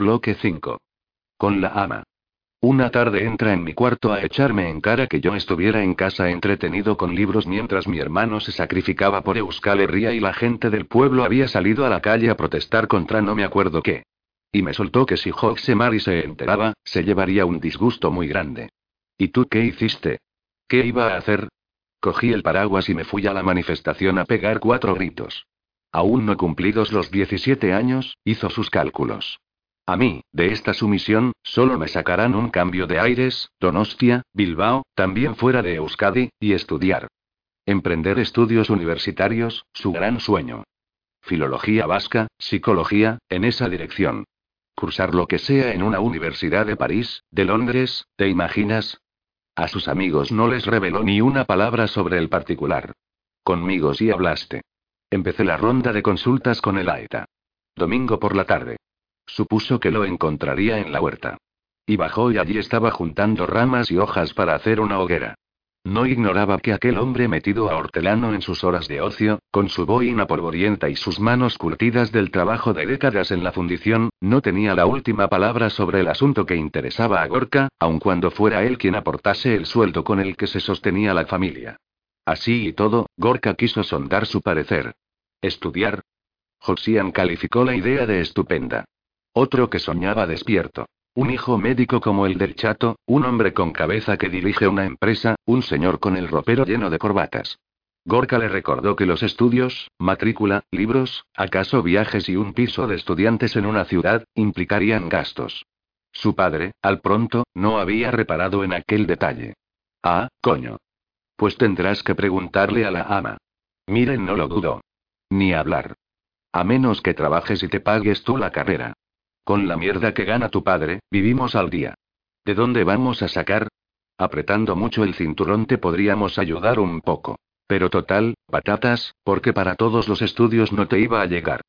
Bloque 5. Con la ama. Una tarde entra en mi cuarto a echarme en cara que yo estuviera en casa entretenido con libros mientras mi hermano se sacrificaba por Euskal Herria y la gente del pueblo había salido a la calle a protestar contra no me acuerdo qué. Y me soltó que si Mari se enteraba, se llevaría un disgusto muy grande. ¿Y tú qué hiciste? ¿Qué iba a hacer? Cogí el paraguas y me fui a la manifestación a pegar cuatro gritos. Aún no cumplidos los 17 años, hizo sus cálculos. A mí, de esta sumisión, solo me sacarán un cambio de aires, Donostia, Bilbao, también fuera de Euskadi, y estudiar. Emprender estudios universitarios, su gran sueño. Filología vasca, psicología, en esa dirección. Cursar lo que sea en una universidad de París, de Londres, ¿te imaginas? A sus amigos no les reveló ni una palabra sobre el particular. Conmigo sí hablaste. Empecé la ronda de consultas con el AETA. Domingo por la tarde. Supuso que lo encontraría en la huerta. Y bajó y allí estaba juntando ramas y hojas para hacer una hoguera. No ignoraba que aquel hombre metido a hortelano en sus horas de ocio, con su boina polvorienta y sus manos curtidas del trabajo de décadas en la fundición, no tenía la última palabra sobre el asunto que interesaba a Gorka, aun cuando fuera él quien aportase el sueldo con el que se sostenía la familia. Así y todo, Gorka quiso sondar su parecer. Estudiar. Josian calificó la idea de estupenda. Otro que soñaba despierto. Un hijo médico como el del chato, un hombre con cabeza que dirige una empresa, un señor con el ropero lleno de corbatas. Gorka le recordó que los estudios, matrícula, libros, acaso viajes y un piso de estudiantes en una ciudad, implicarían gastos. Su padre, al pronto, no había reparado en aquel detalle. Ah, coño. Pues tendrás que preguntarle a la ama. Miren, no lo dudo. Ni hablar. A menos que trabajes y te pagues tú la carrera. Con la mierda que gana tu padre, vivimos al día. ¿De dónde vamos a sacar? Apretando mucho el cinturón te podríamos ayudar un poco. Pero total, patatas, porque para todos los estudios no te iba a llegar.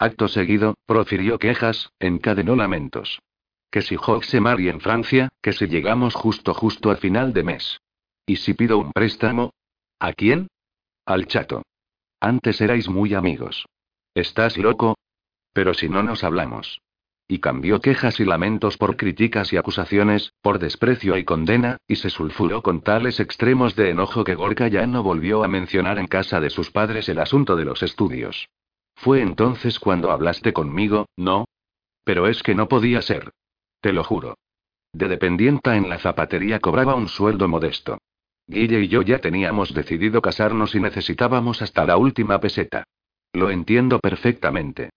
Acto seguido, profirió quejas, encadenó lamentos. Que si Hawk se marie en Francia, que si llegamos justo justo al final de mes. ¿Y si pido un préstamo? ¿A quién? Al chato. Antes erais muy amigos. ¿Estás loco? Pero si no nos hablamos. Y cambió quejas y lamentos por críticas y acusaciones, por desprecio y condena, y se sulfuró con tales extremos de enojo que Gorka ya no volvió a mencionar en casa de sus padres el asunto de los estudios. Fue entonces cuando hablaste conmigo, ¿no? Pero es que no podía ser. Te lo juro. De dependienta en la zapatería cobraba un sueldo modesto. Guille y yo ya teníamos decidido casarnos y necesitábamos hasta la última peseta. Lo entiendo perfectamente.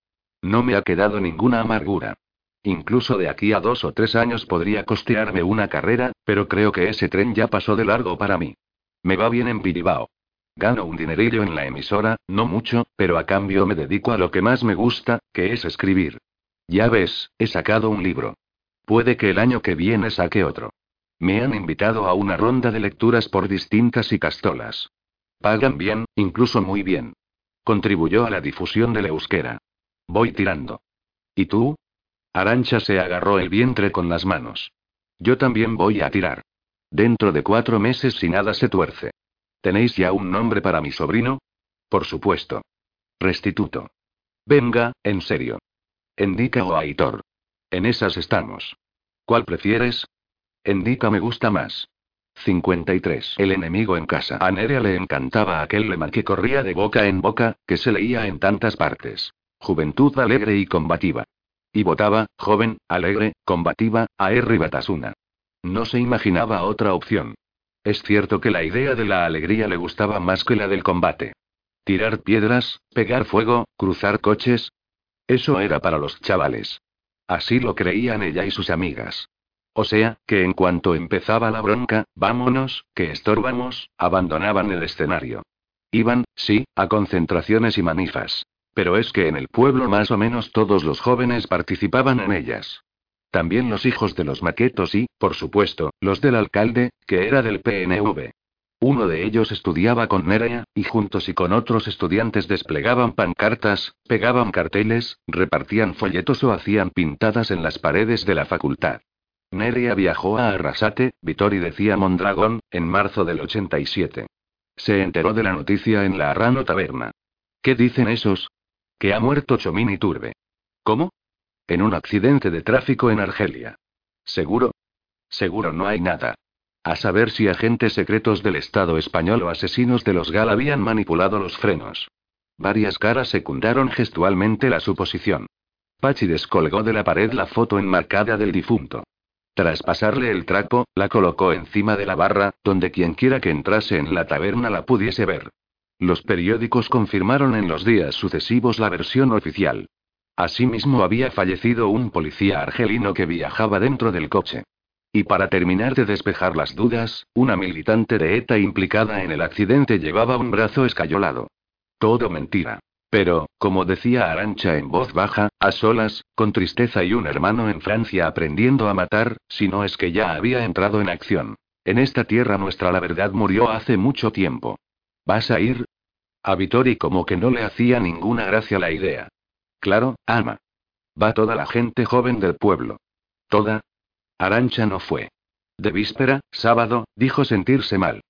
No me ha quedado ninguna amargura. Incluso de aquí a dos o tres años podría costearme una carrera, pero creo que ese tren ya pasó de largo para mí. Me va bien en Piribao. Gano un dinerillo en la emisora, no mucho, pero a cambio me dedico a lo que más me gusta, que es escribir. Ya ves, he sacado un libro. Puede que el año que viene saque otro. Me han invitado a una ronda de lecturas por distintas y castolas. Pagan bien, incluso muy bien. Contribuyó a la difusión de la euskera. Voy tirando. ¿Y tú? Arancha se agarró el vientre con las manos. Yo también voy a tirar. Dentro de cuatro meses si nada se tuerce. ¿Tenéis ya un nombre para mi sobrino? Por supuesto. Restituto. Venga, en serio. Endica o Aitor. En esas estamos. ¿Cuál prefieres? Endica me gusta más. 53. El enemigo en casa. A Nerea le encantaba aquel lema que corría de boca en boca, que se leía en tantas partes. Juventud alegre y combativa. Y votaba, joven, alegre, combativa, a R. Batasuna. No se imaginaba otra opción. Es cierto que la idea de la alegría le gustaba más que la del combate. Tirar piedras, pegar fuego, cruzar coches. Eso era para los chavales. Así lo creían ella y sus amigas. O sea, que en cuanto empezaba la bronca, vámonos, que estorbamos, abandonaban el escenario. Iban, sí, a concentraciones y manifas. Pero es que en el pueblo más o menos todos los jóvenes participaban en ellas. También los hijos de los maquetos y, por supuesto, los del alcalde, que era del PNV. Uno de ellos estudiaba con Nerea, y juntos y con otros estudiantes desplegaban pancartas, pegaban carteles, repartían folletos o hacían pintadas en las paredes de la facultad. Nerea viajó a Arrasate, Vitori decía Mondragón, en marzo del 87. Se enteró de la noticia en la Arrano Taberna. ¿Qué dicen esos? Que ha muerto Chomini Turbe. ¿Cómo? En un accidente de tráfico en Argelia. ¿Seguro? Seguro no hay nada. A saber si agentes secretos del Estado español o asesinos de los GAL habían manipulado los frenos. Varias caras secundaron gestualmente la suposición. Pachi descolgó de la pared la foto enmarcada del difunto. Tras pasarle el trapo, la colocó encima de la barra, donde quienquiera que entrase en la taberna la pudiese ver. Los periódicos confirmaron en los días sucesivos la versión oficial. Asimismo había fallecido un policía argelino que viajaba dentro del coche. Y para terminar de despejar las dudas, una militante de ETA implicada en el accidente llevaba un brazo escayolado. Todo mentira. Pero, como decía Arancha en voz baja, a solas, con tristeza y un hermano en Francia aprendiendo a matar, si no es que ya había entrado en acción. En esta tierra nuestra la verdad murió hace mucho tiempo. ¿Vas a ir? A Vittori como que no le hacía ninguna gracia la idea. Claro, ama. Va toda la gente joven del pueblo. ¿Toda? Arancha no fue. De víspera, sábado, dijo sentirse mal.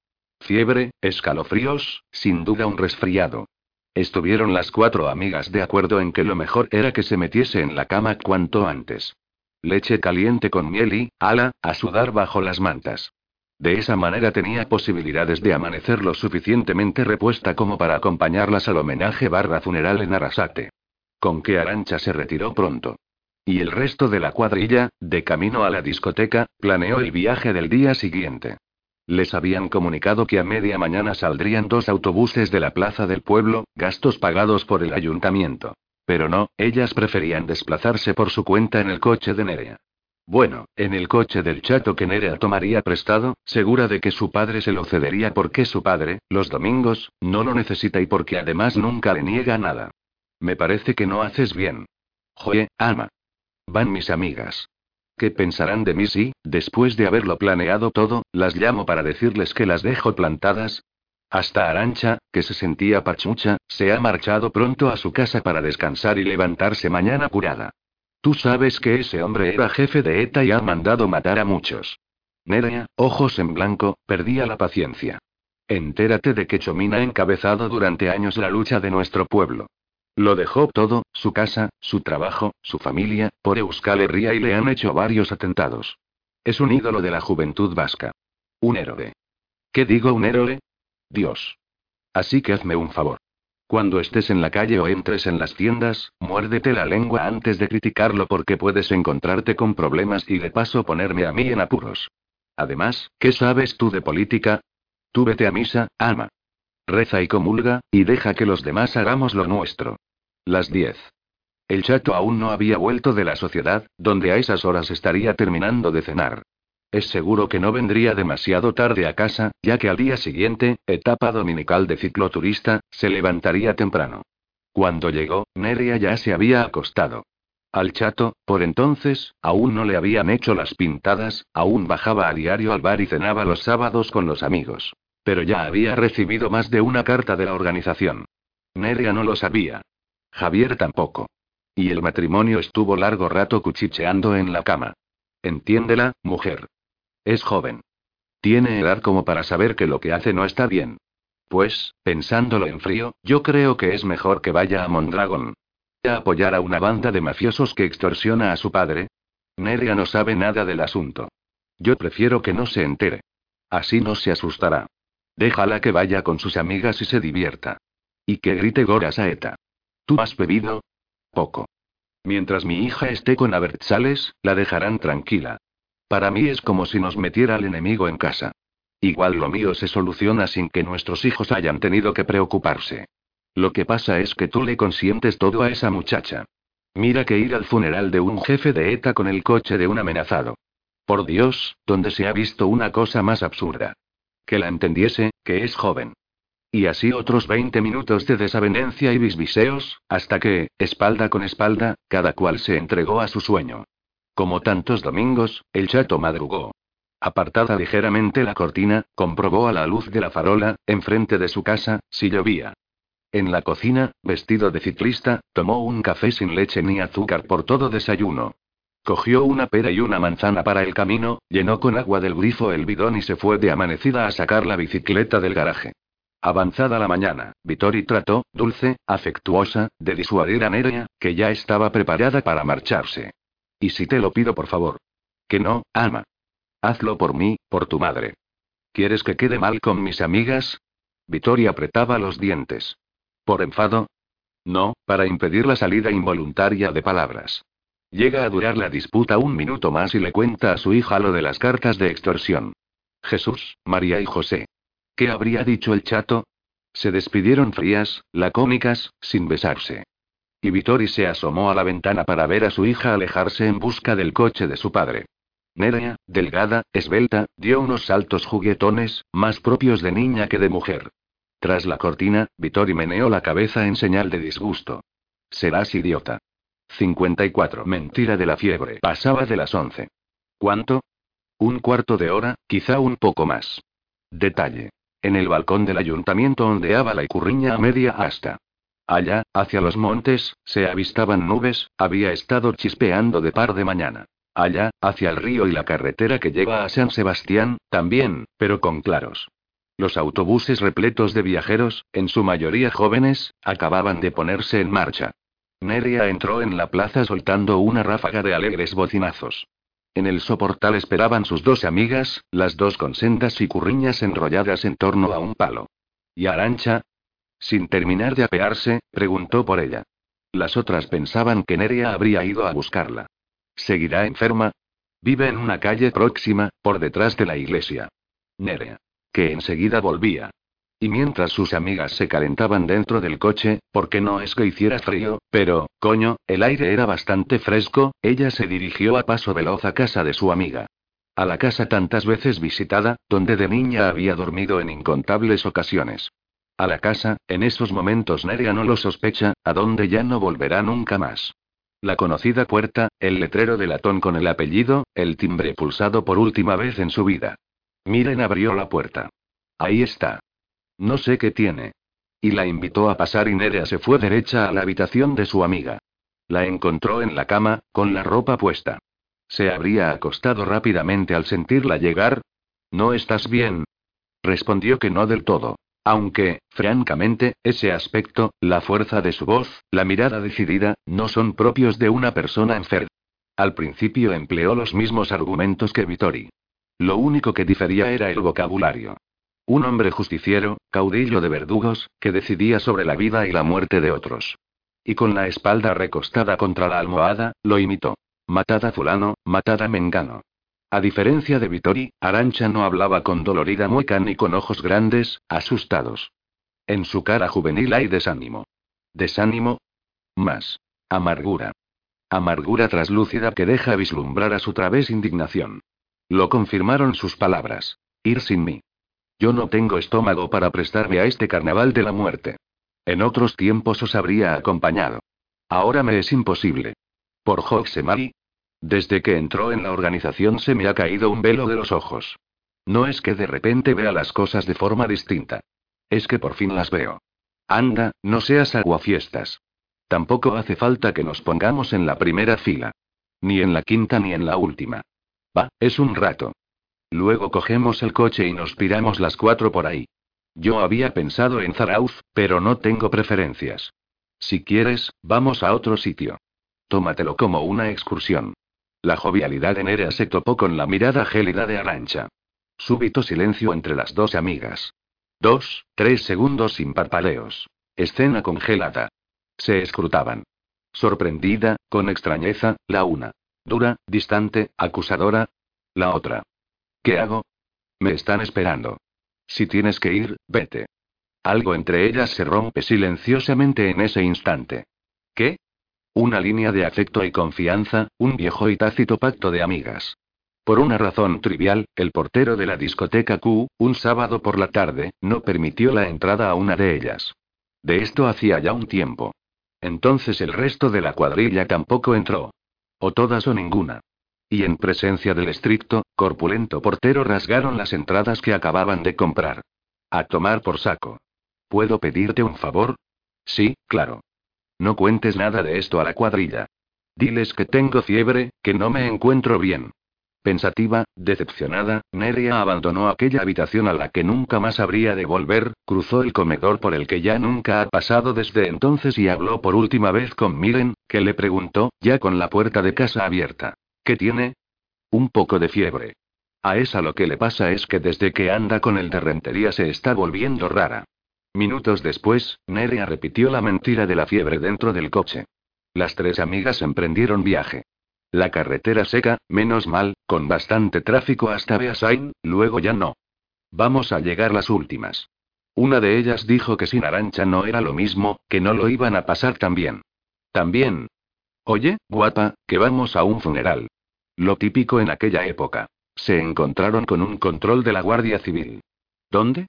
Fiebre, escalofríos, sin duda un resfriado. Estuvieron las cuatro amigas de acuerdo en que lo mejor era que se metiese en la cama cuanto antes. Leche caliente con miel y, ala, a sudar bajo las mantas. De esa manera tenía posibilidades de amanecer lo suficientemente repuesta como para acompañarlas al homenaje barra funeral en Arasate. Con que Arancha se retiró pronto. Y el resto de la cuadrilla, de camino a la discoteca, planeó el viaje del día siguiente. Les habían comunicado que a media mañana saldrían dos autobuses de la plaza del pueblo, gastos pagados por el ayuntamiento. Pero no, ellas preferían desplazarse por su cuenta en el coche de Nerea. Bueno, en el coche del chato que Nerea tomaría prestado, segura de que su padre se lo cedería porque su padre, los domingos, no lo necesita y porque además nunca le niega nada. Me parece que no haces bien. Joe, ama. Van mis amigas. ¿Qué pensarán de mí si, después de haberlo planeado todo, las llamo para decirles que las dejo plantadas? Hasta Arancha, que se sentía pachucha, se ha marchado pronto a su casa para descansar y levantarse mañana curada. Tú sabes que ese hombre era jefe de ETA y ha mandado matar a muchos. Nerea, ojos en blanco, perdía la paciencia. Entérate de que Chomina ha encabezado durante años la lucha de nuestro pueblo. Lo dejó todo, su casa, su trabajo, su familia, por Euskal Herria y le han hecho varios atentados. Es un ídolo de la juventud vasca. Un héroe. ¿Qué digo un héroe? Dios. Así que hazme un favor. Cuando estés en la calle o entres en las tiendas, muérdete la lengua antes de criticarlo porque puedes encontrarte con problemas y de paso ponerme a mí en apuros. Además, ¿qué sabes tú de política? Tú vete a misa, ama. Reza y comulga, y deja que los demás hagamos lo nuestro. Las 10. El chato aún no había vuelto de la sociedad, donde a esas horas estaría terminando de cenar. Es seguro que no vendría demasiado tarde a casa, ya que al día siguiente, etapa dominical de cicloturista, se levantaría temprano. Cuando llegó, Neria ya se había acostado. Al chato, por entonces, aún no le habían hecho las pintadas, aún bajaba a diario al bar y cenaba los sábados con los amigos. Pero ya había recibido más de una carta de la organización. Nerea no lo sabía. Javier tampoco. Y el matrimonio estuvo largo rato cuchicheando en la cama. Entiéndela, mujer. Es joven. Tiene edad como para saber que lo que hace no está bien. Pues, pensándolo en frío, yo creo que es mejor que vaya a Mondragon. ¿A apoyar a una banda de mafiosos que extorsiona a su padre? Nerea no sabe nada del asunto. Yo prefiero que no se entere. Así no se asustará. Déjala que vaya con sus amigas y se divierta. Y que grite Gora Saeta. ¿Tú has bebido? Poco. Mientras mi hija esté con Abertzales, la dejarán tranquila. Para mí es como si nos metiera el enemigo en casa. Igual lo mío se soluciona sin que nuestros hijos hayan tenido que preocuparse. Lo que pasa es que tú le consientes todo a esa muchacha. Mira que ir al funeral de un jefe de ETA con el coche de un amenazado. Por Dios, ¿dónde se ha visto una cosa más absurda? Que la entendiese, que es joven. Y así otros 20 minutos de desavenencia y bisbiseos, hasta que, espalda con espalda, cada cual se entregó a su sueño. Como tantos domingos, el chato madrugó. Apartada ligeramente la cortina, comprobó a la luz de la farola, enfrente de su casa, si llovía. En la cocina, vestido de ciclista, tomó un café sin leche ni azúcar por todo desayuno. Cogió una pera y una manzana para el camino, llenó con agua del grifo el bidón y se fue de amanecida a sacar la bicicleta del garaje. Avanzada la mañana, Vittori trató, dulce, afectuosa, de disuadir a Nerea, que ya estaba preparada para marcharse. ¿Y si te lo pido por favor? Que no, ama. Hazlo por mí, por tu madre. ¿Quieres que quede mal con mis amigas? Vittoria apretaba los dientes. ¿Por enfado? No, para impedir la salida involuntaria de palabras. Llega a durar la disputa un minuto más y le cuenta a su hija lo de las cartas de extorsión. Jesús, María y José. ¿Qué habría dicho el chato? Se despidieron frías, lacónicas, sin besarse. Y Vittori se asomó a la ventana para ver a su hija alejarse en busca del coche de su padre. Nerea, delgada, esbelta, dio unos saltos juguetones, más propios de niña que de mujer. Tras la cortina, Vittori meneó la cabeza en señal de disgusto. Serás idiota. 54. Mentira de la fiebre. Pasaba de las 11. ¿Cuánto? Un cuarto de hora, quizá un poco más. Detalle. En el balcón del ayuntamiento ondeaba la icurriña a media asta. Allá, hacia los montes, se avistaban nubes, había estado chispeando de par de mañana. Allá, hacia el río y la carretera que lleva a San Sebastián, también, pero con claros. Los autobuses repletos de viajeros, en su mayoría jóvenes, acababan de ponerse en marcha. Neria entró en la plaza soltando una ráfaga de alegres bocinazos. En el soportal esperaban sus dos amigas, las dos con sendas y curriñas enrolladas en torno a un palo. ¿Y Arancha? Sin terminar de apearse, preguntó por ella. Las otras pensaban que Neria habría ido a buscarla. ¿Seguirá enferma? Vive en una calle próxima, por detrás de la iglesia. Nerea. Que enseguida volvía. Y mientras sus amigas se calentaban dentro del coche, porque no es que hiciera frío, pero, coño, el aire era bastante fresco, ella se dirigió a paso veloz a casa de su amiga. A la casa tantas veces visitada, donde de niña había dormido en incontables ocasiones. A la casa, en esos momentos Nerea no lo sospecha, a donde ya no volverá nunca más. La conocida puerta, el letrero de latón con el apellido, el timbre pulsado por última vez en su vida. Miren abrió la puerta. Ahí está. No sé qué tiene. Y la invitó a pasar y Nerea se fue derecha a la habitación de su amiga. La encontró en la cama, con la ropa puesta. Se habría acostado rápidamente al sentirla llegar. ¿No estás bien? Respondió que no del todo. Aunque, francamente, ese aspecto, la fuerza de su voz, la mirada decidida, no son propios de una persona enferma. Al principio empleó los mismos argumentos que Vittori. Lo único que difería era el vocabulario. Un hombre justiciero, caudillo de verdugos, que decidía sobre la vida y la muerte de otros. Y con la espalda recostada contra la almohada, lo imitó. Matada fulano, matada mengano. A diferencia de Vittori, Arancha no hablaba con dolorida mueca ni con ojos grandes, asustados. En su cara juvenil hay desánimo. ¿Desánimo? Más. Amargura. Amargura traslúcida que deja vislumbrar a su través indignación. Lo confirmaron sus palabras. Ir sin mí. Yo no tengo estómago para prestarme a este carnaval de la muerte. En otros tiempos os habría acompañado. Ahora me es imposible. Por Hoxemari, desde que entró en la organización se me ha caído un velo de los ojos. No es que de repente vea las cosas de forma distinta. Es que por fin las veo. Anda, no seas aguafiestas. Tampoco hace falta que nos pongamos en la primera fila. Ni en la quinta ni en la última. Va, es un rato. Luego cogemos el coche y nos piramos las cuatro por ahí. Yo había pensado en Zarauz, pero no tengo preferencias. Si quieres, vamos a otro sitio. Tómatelo como una excursión. La jovialidad de Nerea se topó con la mirada gélida de Arancha. Súbito silencio entre las dos amigas. Dos, tres segundos sin parpadeos. Escena congelada. Se escrutaban. Sorprendida, con extrañeza, la una. Dura, distante, acusadora. La otra. ¿Qué hago? Me están esperando. Si tienes que ir, vete. Algo entre ellas se rompe silenciosamente en ese instante. ¿Qué? Una línea de afecto y confianza, un viejo y tácito pacto de amigas. Por una razón trivial, el portero de la discoteca Q, un sábado por la tarde, no permitió la entrada a una de ellas. De esto hacía ya un tiempo. Entonces el resto de la cuadrilla tampoco entró. O todas o ninguna. Y en presencia del estricto, corpulento portero rasgaron las entradas que acababan de comprar. A tomar por saco. ¿Puedo pedirte un favor? Sí, claro. No cuentes nada de esto a la cuadrilla. Diles que tengo fiebre, que no me encuentro bien. Pensativa, decepcionada, Neria abandonó aquella habitación a la que nunca más habría de volver, cruzó el comedor por el que ya nunca ha pasado desde entonces y habló por última vez con Miren, que le preguntó, ya con la puerta de casa abierta. ¿Qué tiene? Un poco de fiebre. A esa lo que le pasa es que desde que anda con el de rentería se está volviendo rara. Minutos después, Neria repitió la mentira de la fiebre dentro del coche. Las tres amigas emprendieron viaje. La carretera seca, menos mal, con bastante tráfico hasta Beasain, luego ya no. Vamos a llegar las últimas. Una de ellas dijo que sin Arancha no era lo mismo, que no lo iban a pasar tan bien. También. Oye, guapa, que vamos a un funeral. Lo típico en aquella época. Se encontraron con un control de la Guardia Civil. ¿Dónde?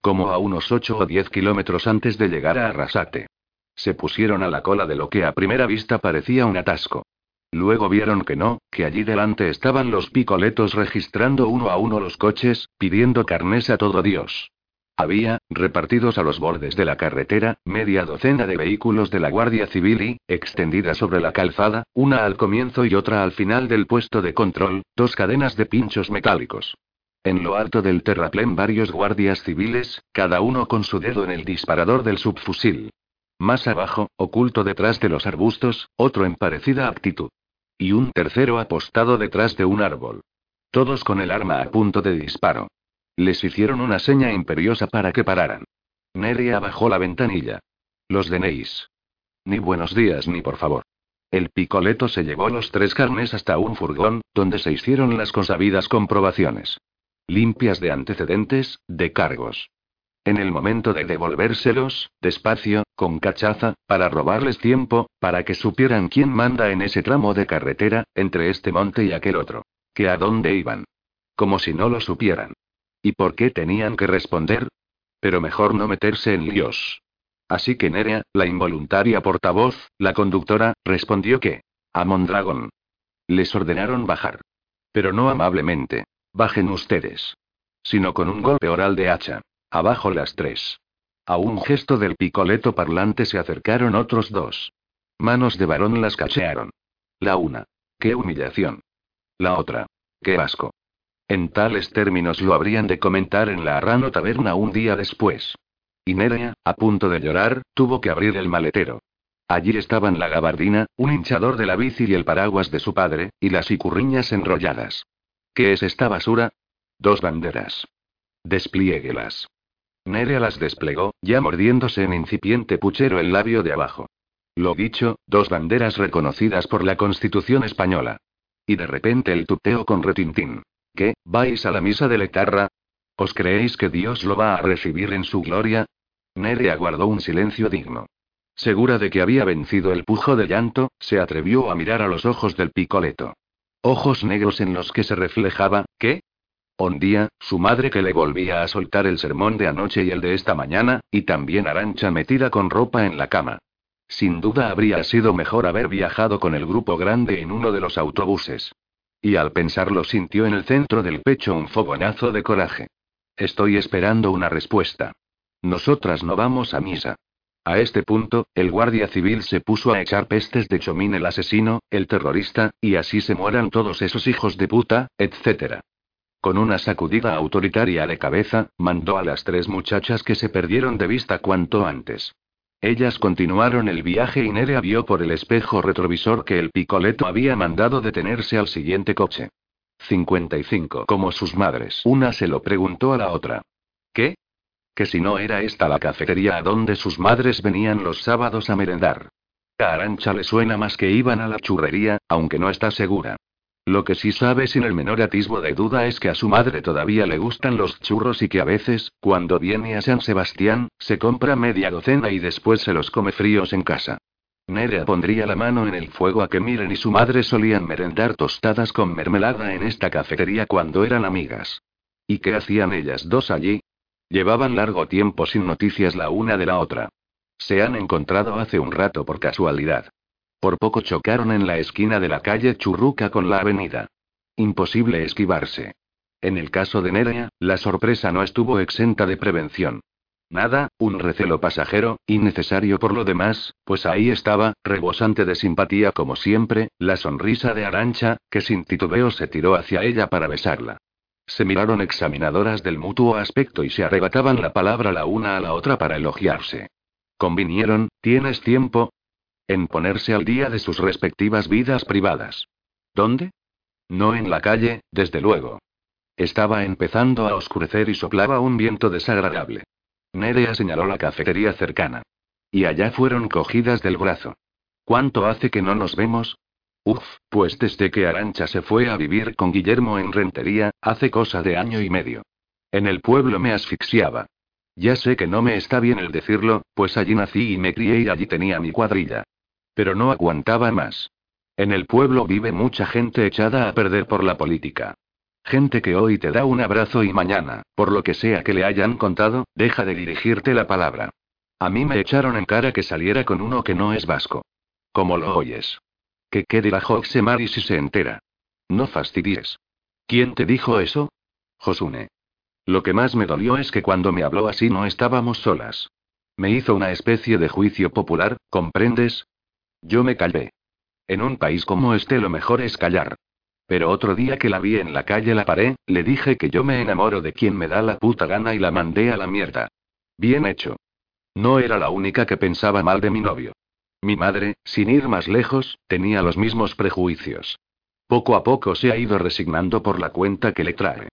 Como a unos 8 o 10 kilómetros antes de llegar a Arrasate. Se pusieron a la cola de lo que a primera vista parecía un atasco. Luego vieron que no, que allí delante estaban los picoletos registrando uno a uno los coches, pidiendo carnes a todo Dios. Había, repartidos a los bordes de la carretera, media docena de vehículos de la Guardia Civil y, extendida sobre la calzada, una al comienzo y otra al final del puesto de control, dos cadenas de pinchos metálicos. En lo alto del terraplén varios guardias civiles, cada uno con su dedo en el disparador del subfusil. Más abajo, oculto detrás de los arbustos, otro en parecida actitud. Y un tercero apostado detrás de un árbol. Todos con el arma a punto de disparo. Les hicieron una seña imperiosa para que pararan. Neria bajó la ventanilla. Los de Neis. Ni buenos días ni por favor. El picoleto se llevó los tres carnes hasta un furgón, donde se hicieron las consabidas comprobaciones. Limpias de antecedentes, de cargos. En el momento de devolvérselos, despacio, con cachaza, para robarles tiempo, para que supieran quién manda en ese tramo de carretera, entre este monte y aquel otro. Que a dónde iban. Como si no lo supieran. ¿Y por qué tenían que responder? Pero mejor no meterse en líos. Así que Nerea, la involuntaria portavoz, la conductora, respondió que. A Mondragon. Les ordenaron bajar. Pero no amablemente. Bajen ustedes. Sino con un golpe oral de hacha. Abajo las tres. A un gesto del picoleto parlante se acercaron otros dos. Manos de varón las cachearon. La una. ¡Qué humillación! La otra. ¡Qué asco! En tales términos lo habrían de comentar en la Arrano Taberna un día después. Y Nerea, a punto de llorar, tuvo que abrir el maletero. Allí estaban la gabardina, un hinchador de la bici y el paraguas de su padre, y las icurriñas enrolladas. ¿Qué es esta basura? Dos banderas. Despliéguelas. Nerea las desplegó, ya mordiéndose en incipiente puchero el labio de abajo. Lo dicho, dos banderas reconocidas por la Constitución española. Y de repente el tuteo con retintín. ¿Qué, vais a la misa de Letarra? ¿Os creéis que Dios lo va a recibir en su gloria? Nerea guardó un silencio digno. Segura de que había vencido el pujo de llanto, se atrevió a mirar a los ojos del picoleto. Ojos negros en los que se reflejaba, ¿qué? día, su madre que le volvía a soltar el sermón de anoche y el de esta mañana, y también Arancha metida con ropa en la cama. Sin duda habría sido mejor haber viajado con el grupo grande en uno de los autobuses. Y al pensarlo sintió en el centro del pecho un fogonazo de coraje. Estoy esperando una respuesta. Nosotras no vamos a misa. A este punto, el guardia civil se puso a echar pestes de Chomín el asesino, el terrorista, y así se mueran todos esos hijos de puta, etc. Con una sacudida autoritaria de cabeza, mandó a las tres muchachas que se perdieron de vista cuanto antes. Ellas continuaron el viaje y Nerea vio por el espejo retrovisor que el picoleto había mandado detenerse al siguiente coche. 55 como sus madres. Una se lo preguntó a la otra. ¿Qué? Que si no era esta la cafetería a donde sus madres venían los sábados a merendar. A Arancha le suena más que iban a la churrería, aunque no está segura. Lo que sí sabe sin el menor atisbo de duda es que a su madre todavía le gustan los churros y que a veces, cuando viene a San Sebastián, se compra media docena y después se los come fríos en casa. Nerea pondría la mano en el fuego a que Miren y su madre solían merendar tostadas con mermelada en esta cafetería cuando eran amigas. ¿Y qué hacían ellas dos allí? Llevaban largo tiempo sin noticias la una de la otra. Se han encontrado hace un rato por casualidad. Por poco chocaron en la esquina de la calle Churruca con la avenida. Imposible esquivarse. En el caso de Nerea, la sorpresa no estuvo exenta de prevención. Nada, un recelo pasajero, innecesario por lo demás, pues ahí estaba, rebosante de simpatía como siempre, la sonrisa de Arancha, que sin titubeo se tiró hacia ella para besarla. Se miraron examinadoras del mutuo aspecto y se arrebataban la palabra la una a la otra para elogiarse. Convinieron, ¿tienes tiempo? En ponerse al día de sus respectivas vidas privadas. ¿Dónde? No en la calle, desde luego. Estaba empezando a oscurecer y soplaba un viento desagradable. Nerea señaló la cafetería cercana. Y allá fueron cogidas del brazo. ¿Cuánto hace que no nos vemos? Uf, pues desde que Arancha se fue a vivir con Guillermo en Rentería, hace cosa de año y medio. En el pueblo me asfixiaba. Ya sé que no me está bien el decirlo, pues allí nací y me crié y allí tenía mi cuadrilla. Pero no aguantaba más. En el pueblo vive mucha gente echada a perder por la política. Gente que hoy te da un abrazo y mañana, por lo que sea que le hayan contado, deja de dirigirte la palabra. A mí me echaron en cara que saliera con uno que no es vasco. ¿Cómo lo oyes? ¿Qué qué dirá Mari si se entera? No fastidies. ¿Quién te dijo eso? Josune. Lo que más me dolió es que cuando me habló así no estábamos solas. Me hizo una especie de juicio popular, ¿comprendes? Yo me callé. En un país como este lo mejor es callar. Pero otro día que la vi en la calle la paré, le dije que yo me enamoro de quien me da la puta gana y la mandé a la mierda. Bien hecho. No era la única que pensaba mal de mi novio. Mi madre, sin ir más lejos, tenía los mismos prejuicios. Poco a poco se ha ido resignando por la cuenta que le trae.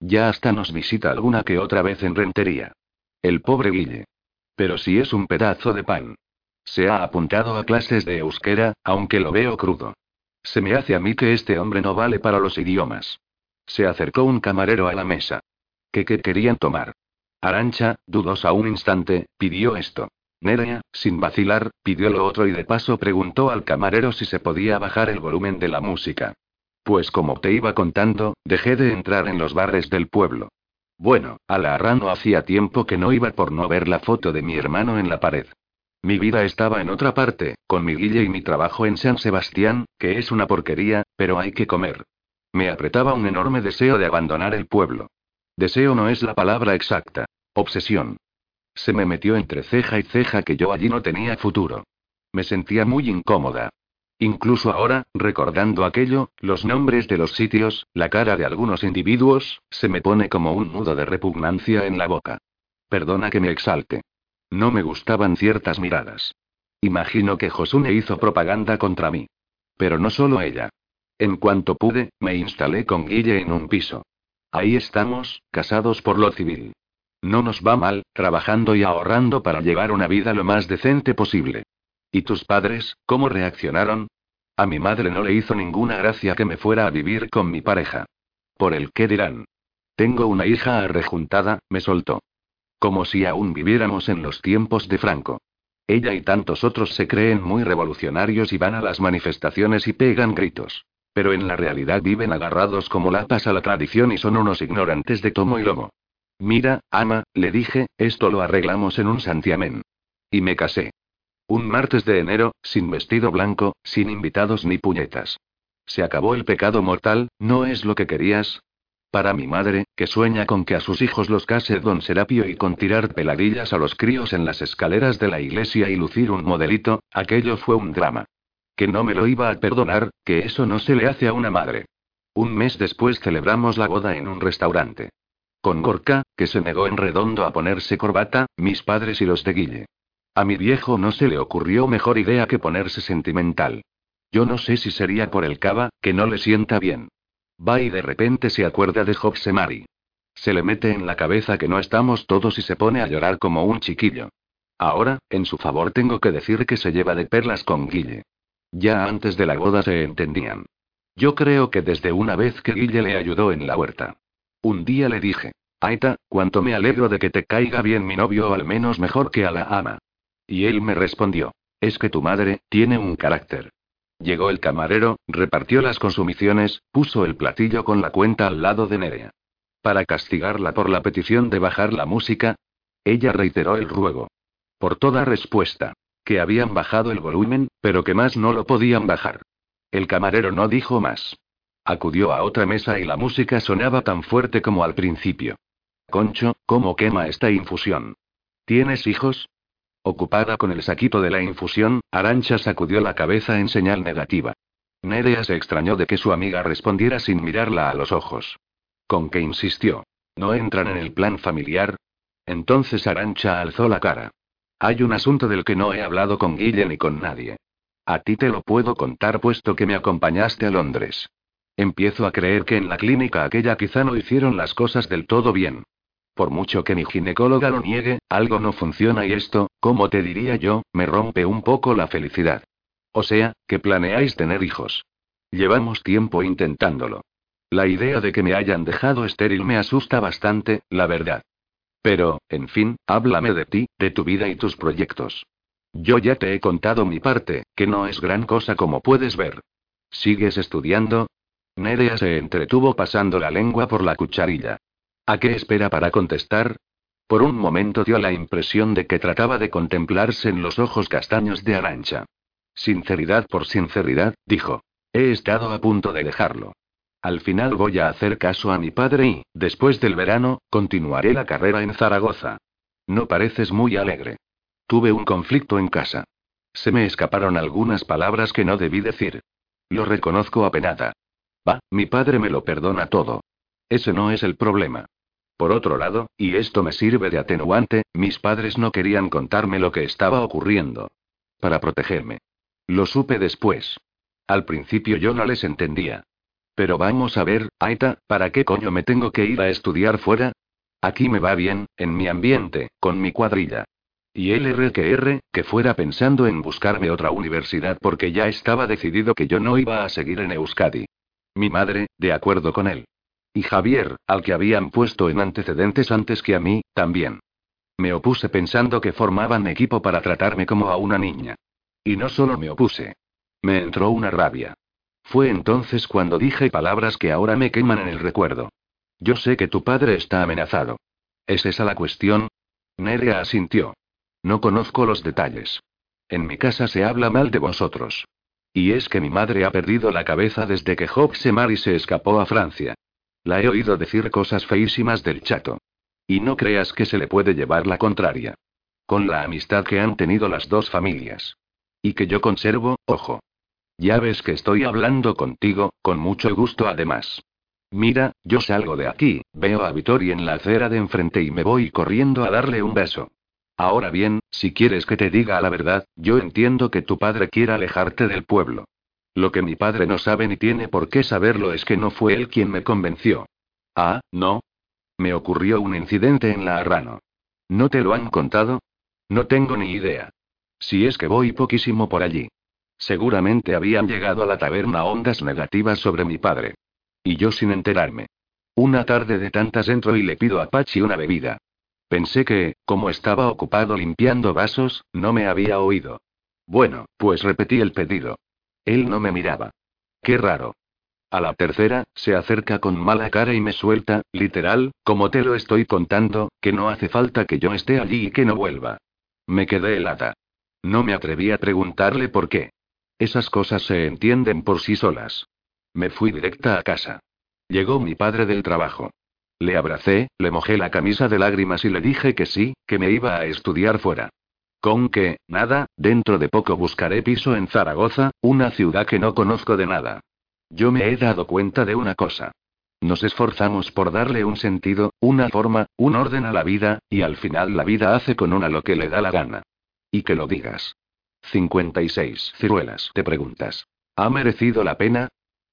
Ya hasta nos visita alguna que otra vez en rentería. El pobre Guille. Pero si es un pedazo de pan. Se ha apuntado a clases de euskera, aunque lo veo crudo. Se me hace a mí que este hombre no vale para los idiomas. Se acercó un camarero a la mesa. ¿Qué, qué querían tomar? Arancha, dudosa un instante, pidió esto. Nerea, sin vacilar, pidió lo otro y de paso preguntó al camarero si se podía bajar el volumen de la música. Pues como te iba contando, dejé de entrar en los bares del pueblo. Bueno, a la no hacía tiempo que no iba por no ver la foto de mi hermano en la pared. Mi vida estaba en otra parte, con mi guille y mi trabajo en San Sebastián, que es una porquería, pero hay que comer. Me apretaba un enorme deseo de abandonar el pueblo. Deseo no es la palabra exacta. Obsesión. Se me metió entre ceja y ceja que yo allí no tenía futuro. Me sentía muy incómoda. Incluso ahora, recordando aquello, los nombres de los sitios, la cara de algunos individuos, se me pone como un nudo de repugnancia en la boca. Perdona que me exalte. No me gustaban ciertas miradas. Imagino que Josune hizo propaganda contra mí. Pero no solo ella. En cuanto pude, me instalé con Guille en un piso. Ahí estamos, casados por lo civil. No nos va mal, trabajando y ahorrando para llevar una vida lo más decente posible. ¿Y tus padres, cómo reaccionaron? A mi madre no le hizo ninguna gracia que me fuera a vivir con mi pareja. Por el qué dirán. Tengo una hija arrejuntada, me soltó. Como si aún viviéramos en los tiempos de Franco. Ella y tantos otros se creen muy revolucionarios y van a las manifestaciones y pegan gritos. Pero en la realidad viven agarrados como latas a la tradición y son unos ignorantes de tomo y lomo. Mira, ama, le dije, esto lo arreglamos en un santiamén. Y me casé. Un martes de enero, sin vestido blanco, sin invitados ni puñetas. Se acabó el pecado mortal, ¿no es lo que querías? Para mi madre, que sueña con que a sus hijos los case don Serapio y con tirar peladillas a los críos en las escaleras de la iglesia y lucir un modelito, aquello fue un drama. Que no me lo iba a perdonar, que eso no se le hace a una madre. Un mes después celebramos la boda en un restaurante. Con Gorka, que se negó en redondo a ponerse corbata, mis padres y los de Guille. A mi viejo no se le ocurrió mejor idea que ponerse sentimental. Yo no sé si sería por el cava, que no le sienta bien. Va y de repente se acuerda de Mari. Se le mete en la cabeza que no estamos todos y se pone a llorar como un chiquillo. Ahora, en su favor tengo que decir que se lleva de perlas con Guille. Ya antes de la boda se entendían. Yo creo que desde una vez que Guille le ayudó en la huerta. Un día le dije, Aita, cuánto me alegro de que te caiga bien mi novio al menos mejor que a la ama. Y él me respondió, es que tu madre, tiene un carácter. Llegó el camarero, repartió las consumiciones, puso el platillo con la cuenta al lado de Nerea. Para castigarla por la petición de bajar la música, ella reiteró el ruego. Por toda respuesta. Que habían bajado el volumen, pero que más no lo podían bajar. El camarero no dijo más. Acudió a otra mesa y la música sonaba tan fuerte como al principio. Concho, ¿cómo quema esta infusión? ¿Tienes hijos? Ocupada con el saquito de la infusión, Arancha sacudió la cabeza en señal negativa. Nerea se extrañó de que su amiga respondiera sin mirarla a los ojos. Con que insistió. ¿No entran en el plan familiar? Entonces Arancha alzó la cara. Hay un asunto del que no he hablado con Guille ni con nadie. A ti te lo puedo contar puesto que me acompañaste a Londres. Empiezo a creer que en la clínica aquella quizá no hicieron las cosas del todo bien. Por mucho que mi ginecóloga lo niegue, algo no funciona y esto, como te diría yo, me rompe un poco la felicidad. O sea, que planeáis tener hijos. Llevamos tiempo intentándolo. La idea de que me hayan dejado estéril me asusta bastante, la verdad. Pero, en fin, háblame de ti, de tu vida y tus proyectos. Yo ya te he contado mi parte, que no es gran cosa como puedes ver. ¿Sigues estudiando? Nerea se entretuvo pasando la lengua por la cucharilla. ¿A qué espera para contestar? Por un momento dio la impresión de que trataba de contemplarse en los ojos castaños de Arancha. Sinceridad por sinceridad, dijo. He estado a punto de dejarlo. Al final voy a hacer caso a mi padre y, después del verano, continuaré la carrera en Zaragoza. No pareces muy alegre. Tuve un conflicto en casa. Se me escaparon algunas palabras que no debí decir. Lo reconozco apenada. Mi padre me lo perdona todo. Ese no es el problema. Por otro lado, y esto me sirve de atenuante, mis padres no querían contarme lo que estaba ocurriendo. Para protegerme. Lo supe después. Al principio yo no les entendía. Pero vamos a ver, Aita, ¿para qué coño me tengo que ir a estudiar fuera? Aquí me va bien, en mi ambiente, con mi cuadrilla. Y el R que fuera pensando en buscarme otra universidad porque ya estaba decidido que yo no iba a seguir en Euskadi. Mi madre, de acuerdo con él. Y Javier, al que habían puesto en antecedentes antes que a mí, también. Me opuse pensando que formaban equipo para tratarme como a una niña. Y no solo me opuse. Me entró una rabia. Fue entonces cuando dije palabras que ahora me queman en el recuerdo. Yo sé que tu padre está amenazado. ¿Es esa la cuestión? Nerea asintió. No conozco los detalles. En mi casa se habla mal de vosotros. Y es que mi madre ha perdido la cabeza desde que Job Semari se escapó a Francia. La he oído decir cosas feísimas del chato. Y no creas que se le puede llevar la contraria. Con la amistad que han tenido las dos familias. Y que yo conservo, ojo. Ya ves que estoy hablando contigo, con mucho gusto además. Mira, yo salgo de aquí, veo a Vittori en la acera de enfrente y me voy corriendo a darle un beso. Ahora bien, si quieres que te diga la verdad, yo entiendo que tu padre quiera alejarte del pueblo. Lo que mi padre no sabe ni tiene por qué saberlo es que no fue él quien me convenció. Ah, ¿no? Me ocurrió un incidente en la Arrano. ¿No te lo han contado? No tengo ni idea. Si es que voy poquísimo por allí. Seguramente habían llegado a la taberna ondas negativas sobre mi padre. Y yo sin enterarme. Una tarde de tantas entro y le pido a Pachi una bebida. Pensé que, como estaba ocupado limpiando vasos, no me había oído. Bueno, pues repetí el pedido. Él no me miraba. Qué raro. A la tercera, se acerca con mala cara y me suelta, literal, como te lo estoy contando, que no hace falta que yo esté allí y que no vuelva. Me quedé helada. No me atreví a preguntarle por qué. Esas cosas se entienden por sí solas. Me fui directa a casa. Llegó mi padre del trabajo. Le abracé, le mojé la camisa de lágrimas y le dije que sí, que me iba a estudiar fuera. Con que, nada, dentro de poco buscaré piso en Zaragoza, una ciudad que no conozco de nada. Yo me he dado cuenta de una cosa. Nos esforzamos por darle un sentido, una forma, un orden a la vida, y al final la vida hace con una lo que le da la gana. Y que lo digas. 56 ciruelas, te preguntas. ¿Ha merecido la pena?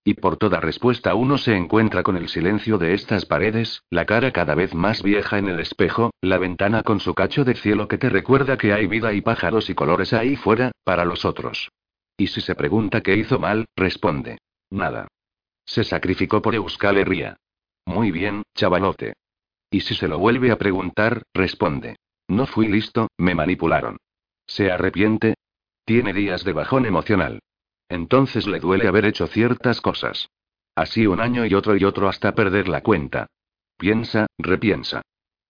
Y por toda respuesta uno se encuentra con el silencio de estas paredes, la cara cada vez más vieja en el espejo, la ventana con su cacho de cielo que te recuerda que hay vida y pájaros y colores ahí fuera, para los otros. Y si se pregunta qué hizo mal, responde. Nada. Se sacrificó por Euskal Herria. Muy bien, chavalote. Y si se lo vuelve a preguntar, responde. No fui listo, me manipularon. ¿Se arrepiente? Tiene días de bajón emocional. Entonces le duele haber hecho ciertas cosas. Así un año y otro y otro hasta perder la cuenta. Piensa, repiensa.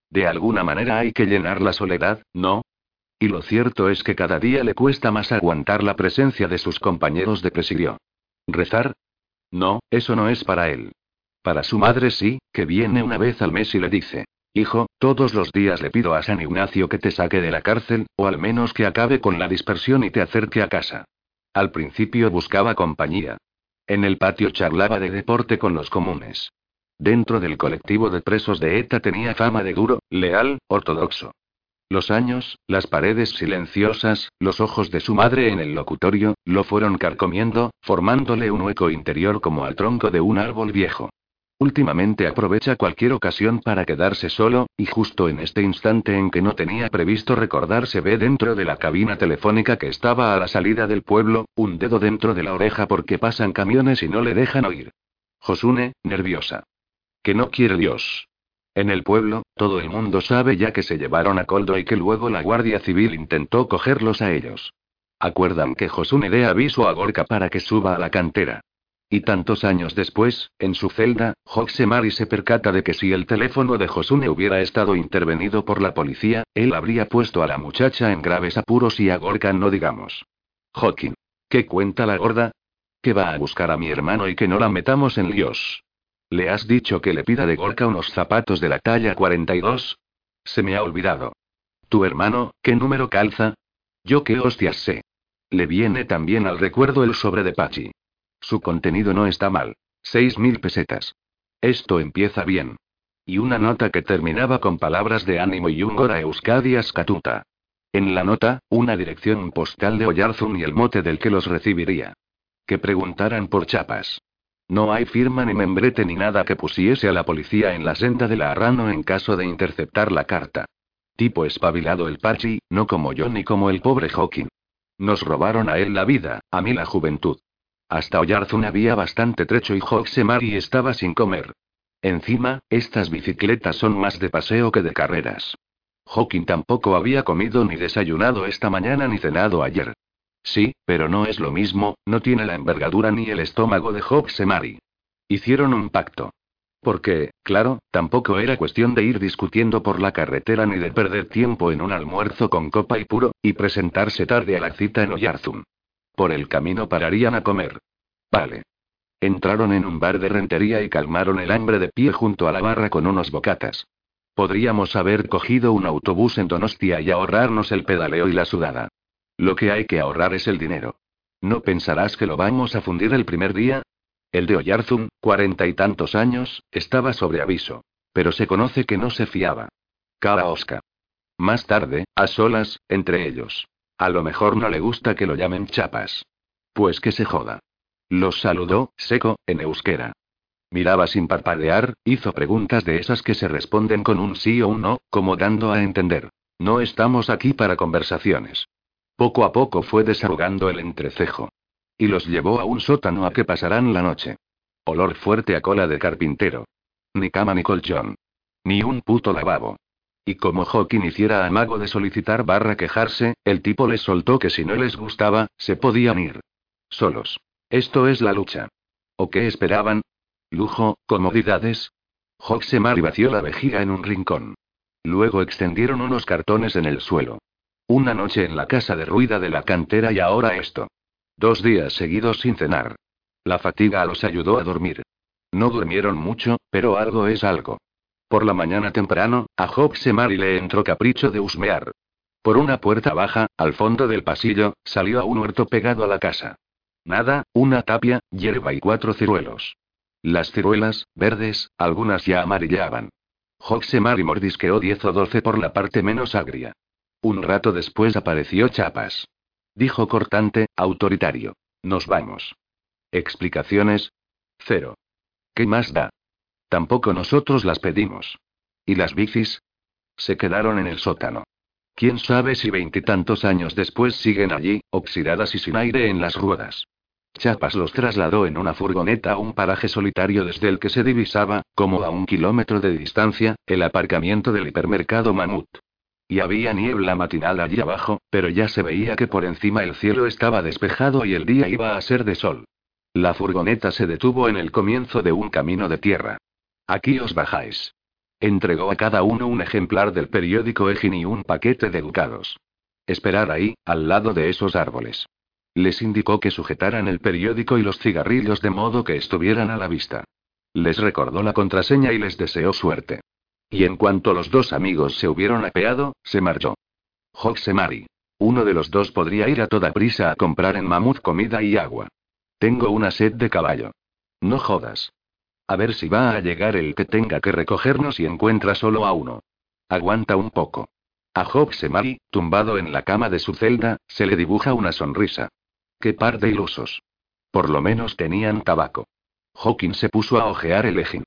De alguna manera hay que llenar la soledad, ¿no? Y lo cierto es que cada día le cuesta más aguantar la presencia de sus compañeros de presidio. ¿Rezar? No, eso no es para él. Para su madre sí, que viene una vez al mes y le dice. Hijo, todos los días le pido a San Ignacio que te saque de la cárcel, o al menos que acabe con la dispersión y te acerque a casa. Al principio buscaba compañía. En el patio charlaba de deporte con los comunes. Dentro del colectivo de presos de ETA tenía fama de duro, leal, ortodoxo. Los años, las paredes silenciosas, los ojos de su madre en el locutorio, lo fueron carcomiendo, formándole un hueco interior como al tronco de un árbol viejo. Últimamente aprovecha cualquier ocasión para quedarse solo, y justo en este instante en que no tenía previsto recordar se ve dentro de la cabina telefónica que estaba a la salida del pueblo, un dedo dentro de la oreja porque pasan camiones y no le dejan oír. Josune, nerviosa. Que no quiere Dios. En el pueblo, todo el mundo sabe ya que se llevaron a Coldo y que luego la Guardia Civil intentó cogerlos a ellos. Acuerdan que Josune dé aviso a Gorka para que suba a la cantera. Y tantos años después, en su celda, Mari se percata de que si el teléfono de Josune hubiera estado intervenido por la policía, él habría puesto a la muchacha en graves apuros y a Gorka no digamos. Joaquín. ¿Qué cuenta la gorda? Que va a buscar a mi hermano y que no la metamos en líos. ¿Le has dicho que le pida de Gorka unos zapatos de la talla 42? Se me ha olvidado. ¿Tu hermano, qué número calza? Yo qué hostias sé. Le viene también al recuerdo el sobre de Pachi. Su contenido no está mal. Seis mil pesetas. Esto empieza bien. Y una nota que terminaba con palabras de ánimo y un gora Euskadi Ascatuta. En la nota, una dirección postal de Oyarzun y el mote del que los recibiría. Que preguntaran por chapas. No hay firma ni membrete ni nada que pusiese a la policía en la senda de la Arrano en caso de interceptar la carta. Tipo espabilado el Pachi, no como yo ni como el pobre Hawking. Nos robaron a él la vida, a mí la juventud. Hasta Oyarzun había bastante trecho y Hoxemari estaba sin comer. Encima, estas bicicletas son más de paseo que de carreras. Hawking tampoco había comido ni desayunado esta mañana ni cenado ayer. Sí, pero no es lo mismo, no tiene la envergadura ni el estómago de Semari. Hicieron un pacto. Porque, claro, tampoco era cuestión de ir discutiendo por la carretera ni de perder tiempo en un almuerzo con copa y puro, y presentarse tarde a la cita en Oyarzum. Por el camino pararían a comer. Vale. Entraron en un bar de rentería y calmaron el hambre de pie junto a la barra con unos bocatas. Podríamos haber cogido un autobús en Donostia y ahorrarnos el pedaleo y la sudada. Lo que hay que ahorrar es el dinero. ¿No pensarás que lo vamos a fundir el primer día? El de Oyarzum, cuarenta y tantos años, estaba sobre aviso. Pero se conoce que no se fiaba. Cara Oscar. Más tarde, a solas, entre ellos. A lo mejor no le gusta que lo llamen chapas. Pues que se joda. Los saludó, seco, en euskera. Miraba sin parpadear, hizo preguntas de esas que se responden con un sí o un no, como dando a entender. No estamos aquí para conversaciones. Poco a poco fue desahogando el entrecejo. Y los llevó a un sótano a que pasarán la noche. Olor fuerte a cola de carpintero. Ni cama ni colchón. Ni un puto lavabo. Y como Hawking hiciera amago de solicitar barra quejarse, el tipo les soltó que si no les gustaba, se podían ir. Solos. Esto es la lucha. ¿O qué esperaban? Lujo, comodidades. Hoxemar vació la vejiga en un rincón. Luego extendieron unos cartones en el suelo. Una noche en la casa derruida de la cantera y ahora esto. Dos días seguidos sin cenar. La fatiga los ayudó a dormir. No durmieron mucho, pero algo es algo. Por la mañana temprano, a Job Semari le entró capricho de husmear. Por una puerta baja, al fondo del pasillo, salió a un huerto pegado a la casa. Nada, una tapia, hierba y cuatro ciruelos. Las ciruelas, verdes, algunas ya amarillaban. Semari mordisqueó diez o doce por la parte menos agria. Un rato después apareció Chapas. Dijo cortante, autoritario. Nos vamos. ¿Explicaciones? Cero. ¿Qué más da? Tampoco nosotros las pedimos. ¿Y las bicis? Se quedaron en el sótano. Quién sabe si veintitantos años después siguen allí, oxidadas y sin aire en las ruedas. Chapas los trasladó en una furgoneta a un paraje solitario desde el que se divisaba, como a un kilómetro de distancia, el aparcamiento del hipermercado Mamut. Y había niebla matinal allí abajo, pero ya se veía que por encima el cielo estaba despejado y el día iba a ser de sol. La furgoneta se detuvo en el comienzo de un camino de tierra. Aquí os bajáis. Entregó a cada uno un ejemplar del periódico Egin y un paquete de ducados. Esperar ahí, al lado de esos árboles. Les indicó que sujetaran el periódico y los cigarrillos de modo que estuvieran a la vista. Les recordó la contraseña y les deseó suerte. Y en cuanto los dos amigos se hubieron apeado, se marchó. Mari. Uno de los dos podría ir a toda prisa a comprar en Mamut comida y agua. Tengo una sed de caballo. No jodas. A ver si va a llegar el que tenga que recogernos y encuentra solo a uno. Aguanta un poco. A Mari, tumbado en la cama de su celda, se le dibuja una sonrisa. Qué par de ilusos. Por lo menos tenían tabaco. Hawking se puso a ojear el ejín.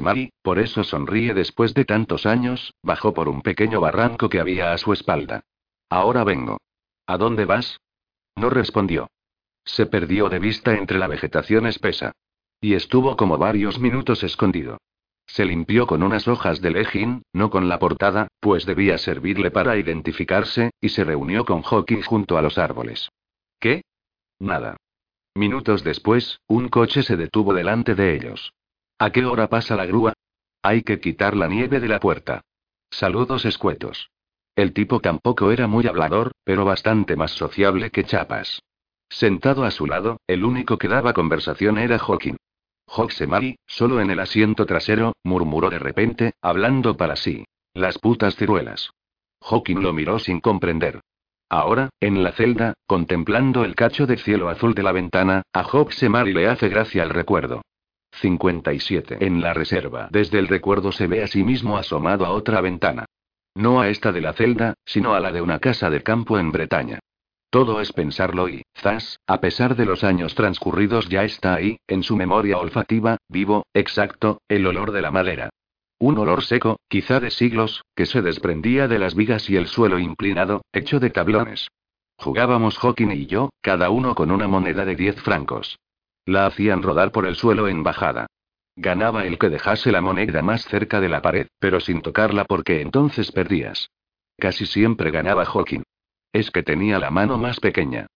Mari, por eso sonríe después de tantos años, bajó por un pequeño barranco que había a su espalda. Ahora vengo. ¿A dónde vas? No respondió. Se perdió de vista entre la vegetación espesa. Y estuvo como varios minutos escondido. Se limpió con unas hojas de lejín, no con la portada, pues debía servirle para identificarse, y se reunió con Hawking junto a los árboles. ¿Qué? Nada. Minutos después, un coche se detuvo delante de ellos. ¿A qué hora pasa la grúa? Hay que quitar la nieve de la puerta. Saludos escuetos. El tipo tampoco era muy hablador, pero bastante más sociable que Chapas. Sentado a su lado, el único que daba conversación era Hawking. Mari, solo en el asiento trasero, murmuró de repente, hablando para sí. Las putas ciruelas. Hawking lo miró sin comprender. Ahora, en la celda, contemplando el cacho de cielo azul de la ventana, a Mari le hace gracia el recuerdo. 57. En la reserva. Desde el recuerdo se ve a sí mismo asomado a otra ventana. No a esta de la celda, sino a la de una casa de campo en Bretaña. Todo es pensarlo y, zas, a pesar de los años transcurridos ya está ahí, en su memoria olfativa, vivo, exacto, el olor de la madera. Un olor seco, quizá de siglos, que se desprendía de las vigas y el suelo inclinado, hecho de tablones. Jugábamos Hawking y yo, cada uno con una moneda de 10 francos. La hacían rodar por el suelo en bajada. Ganaba el que dejase la moneda más cerca de la pared, pero sin tocarla porque entonces perdías. Casi siempre ganaba Hawking. Es que tenía la mano más pequeña.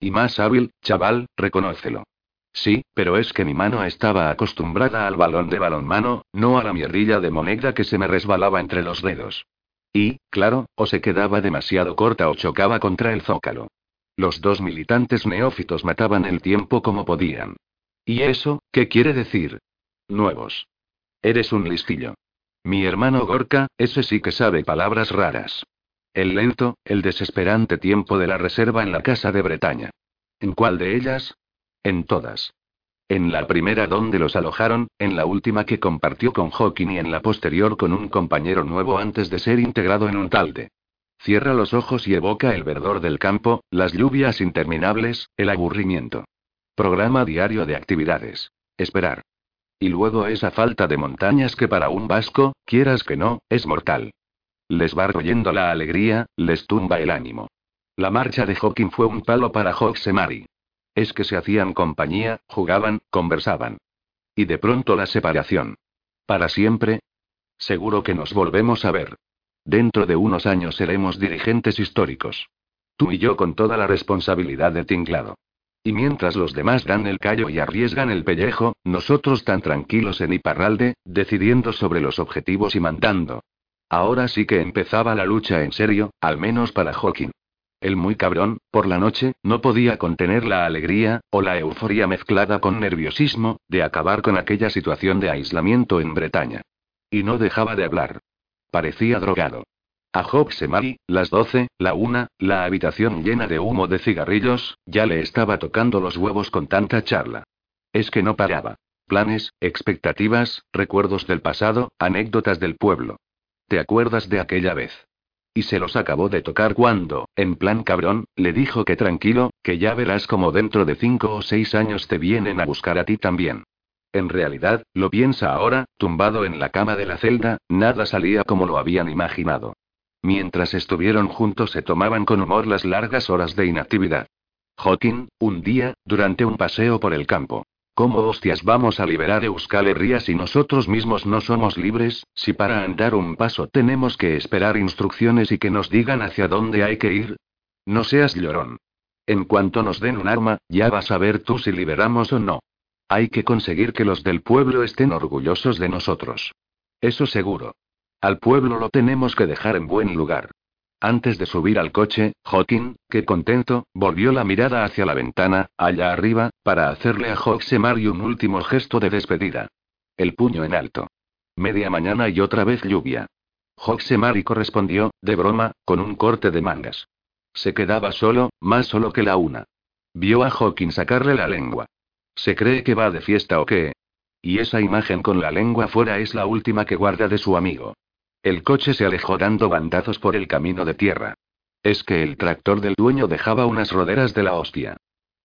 Y más hábil, chaval, reconócelo. Sí, pero es que mi mano estaba acostumbrada al balón de balonmano, no a la mierdilla de moneda que se me resbalaba entre los dedos. Y, claro, o se quedaba demasiado corta o chocaba contra el zócalo. Los dos militantes neófitos mataban el tiempo como podían. ¿Y eso, qué quiere decir? Nuevos. Eres un listillo. Mi hermano Gorka, ese sí que sabe palabras raras. El lento, el desesperante tiempo de la reserva en la casa de Bretaña. ¿En cuál de ellas? En todas. En la primera donde los alojaron, en la última que compartió con Hawking y en la posterior con un compañero nuevo antes de ser integrado en un talde. Cierra los ojos y evoca el verdor del campo, las lluvias interminables, el aburrimiento. Programa diario de actividades. Esperar. Y luego esa falta de montañas que para un vasco, quieras que no, es mortal. Les va royendo la alegría, les tumba el ánimo. La marcha de Hawking fue un palo para Mari. Es que se hacían compañía, jugaban, conversaban. Y de pronto la separación. ¿Para siempre? Seguro que nos volvemos a ver. Dentro de unos años seremos dirigentes históricos. Tú y yo con toda la responsabilidad de tinglado. Y mientras los demás dan el callo y arriesgan el pellejo, nosotros tan tranquilos en Iparralde, decidiendo sobre los objetivos y mandando. Ahora sí que empezaba la lucha en serio, al menos para Hawking. El muy cabrón, por la noche, no podía contener la alegría, o la euforia mezclada con nerviosismo, de acabar con aquella situación de aislamiento en Bretaña. Y no dejaba de hablar. Parecía drogado. A Job Semari, las doce, la una, la habitación llena de humo de cigarrillos, ya le estaba tocando los huevos con tanta charla. Es que no paraba. Planes, expectativas, recuerdos del pasado, anécdotas del pueblo. ¿Te acuerdas de aquella vez? Y se los acabó de tocar cuando, en plan cabrón, le dijo que tranquilo, que ya verás como dentro de cinco o seis años te vienen a buscar a ti también. En realidad, lo piensa ahora, tumbado en la cama de la celda, nada salía como lo habían imaginado. Mientras estuvieron juntos se tomaban con humor las largas horas de inactividad. Hawking, un día, durante un paseo por el campo. ¿Cómo hostias vamos a liberar Euskal Herria si nosotros mismos no somos libres, si para andar un paso tenemos que esperar instrucciones y que nos digan hacia dónde hay que ir? No seas llorón. En cuanto nos den un arma, ya vas a ver tú si liberamos o no. Hay que conseguir que los del pueblo estén orgullosos de nosotros. Eso seguro. Al pueblo lo tenemos que dejar en buen lugar. Antes de subir al coche, Hawking, que contento, volvió la mirada hacia la ventana, allá arriba, para hacerle a Mari un último gesto de despedida. El puño en alto. Media mañana y otra vez lluvia. Mari correspondió, de broma, con un corte de mangas. Se quedaba solo, más solo que la una. Vio a Hawking sacarle la lengua. ¿Se cree que va de fiesta o qué? Y esa imagen con la lengua fuera es la última que guarda de su amigo. El coche se alejó dando bandazos por el camino de tierra. Es que el tractor del dueño dejaba unas roderas de la hostia.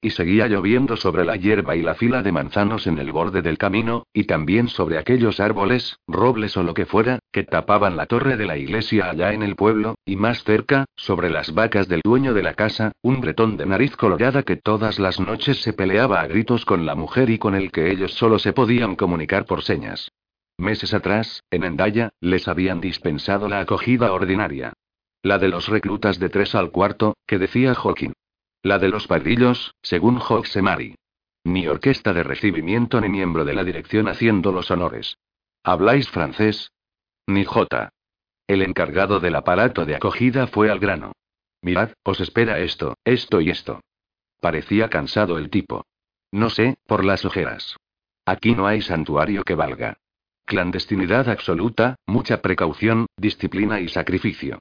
Y seguía lloviendo sobre la hierba y la fila de manzanos en el borde del camino, y también sobre aquellos árboles, robles o lo que fuera, que tapaban la torre de la iglesia allá en el pueblo, y más cerca, sobre las vacas del dueño de la casa, un bretón de nariz colorada que todas las noches se peleaba a gritos con la mujer y con el que ellos solo se podían comunicar por señas. Meses atrás, en Endaya, les habían dispensado la acogida ordinaria. La de los reclutas de tres al cuarto, que decía Hawking. La de los padrillos, según Mari. Ni orquesta de recibimiento ni miembro de la dirección haciendo los honores. ¿Habláis francés? Ni J. El encargado del aparato de acogida fue al grano. Mirad, os espera esto, esto y esto. Parecía cansado el tipo. No sé, por las ojeras. Aquí no hay santuario que valga. Clandestinidad absoluta, mucha precaución, disciplina y sacrificio.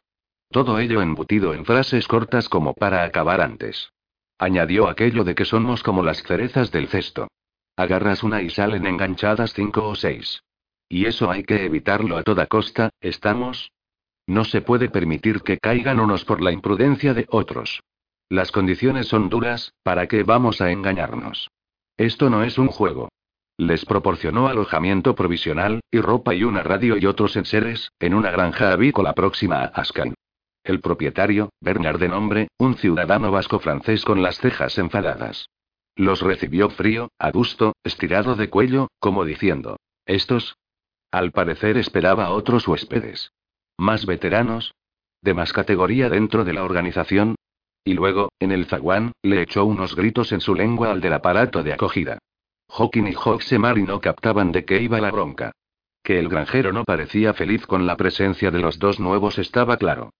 Todo ello embutido en frases cortas como para acabar antes. Añadió aquello de que somos como las cerezas del cesto. Agarras una y salen enganchadas cinco o seis. Y eso hay que evitarlo a toda costa, ¿estamos? No se puede permitir que caigan unos por la imprudencia de otros. Las condiciones son duras, ¿para qué vamos a engañarnos? Esto no es un juego. Les proporcionó alojamiento provisional, y ropa y una radio y otros enseres, en una granja avícola próxima a Ascan. El propietario, Bernard de nombre, un ciudadano vasco-francés con las cejas enfadadas. Los recibió frío, a gusto, estirado de cuello, como diciendo: ¿Estos? Al parecer esperaba a otros huéspedes. ¿Más veteranos? ¿De más categoría dentro de la organización? Y luego, en el zaguán, le echó unos gritos en su lengua al del aparato de acogida. Hawking y Hoxemari no captaban de qué iba la bronca. Que el granjero no parecía feliz con la presencia de los dos nuevos estaba claro.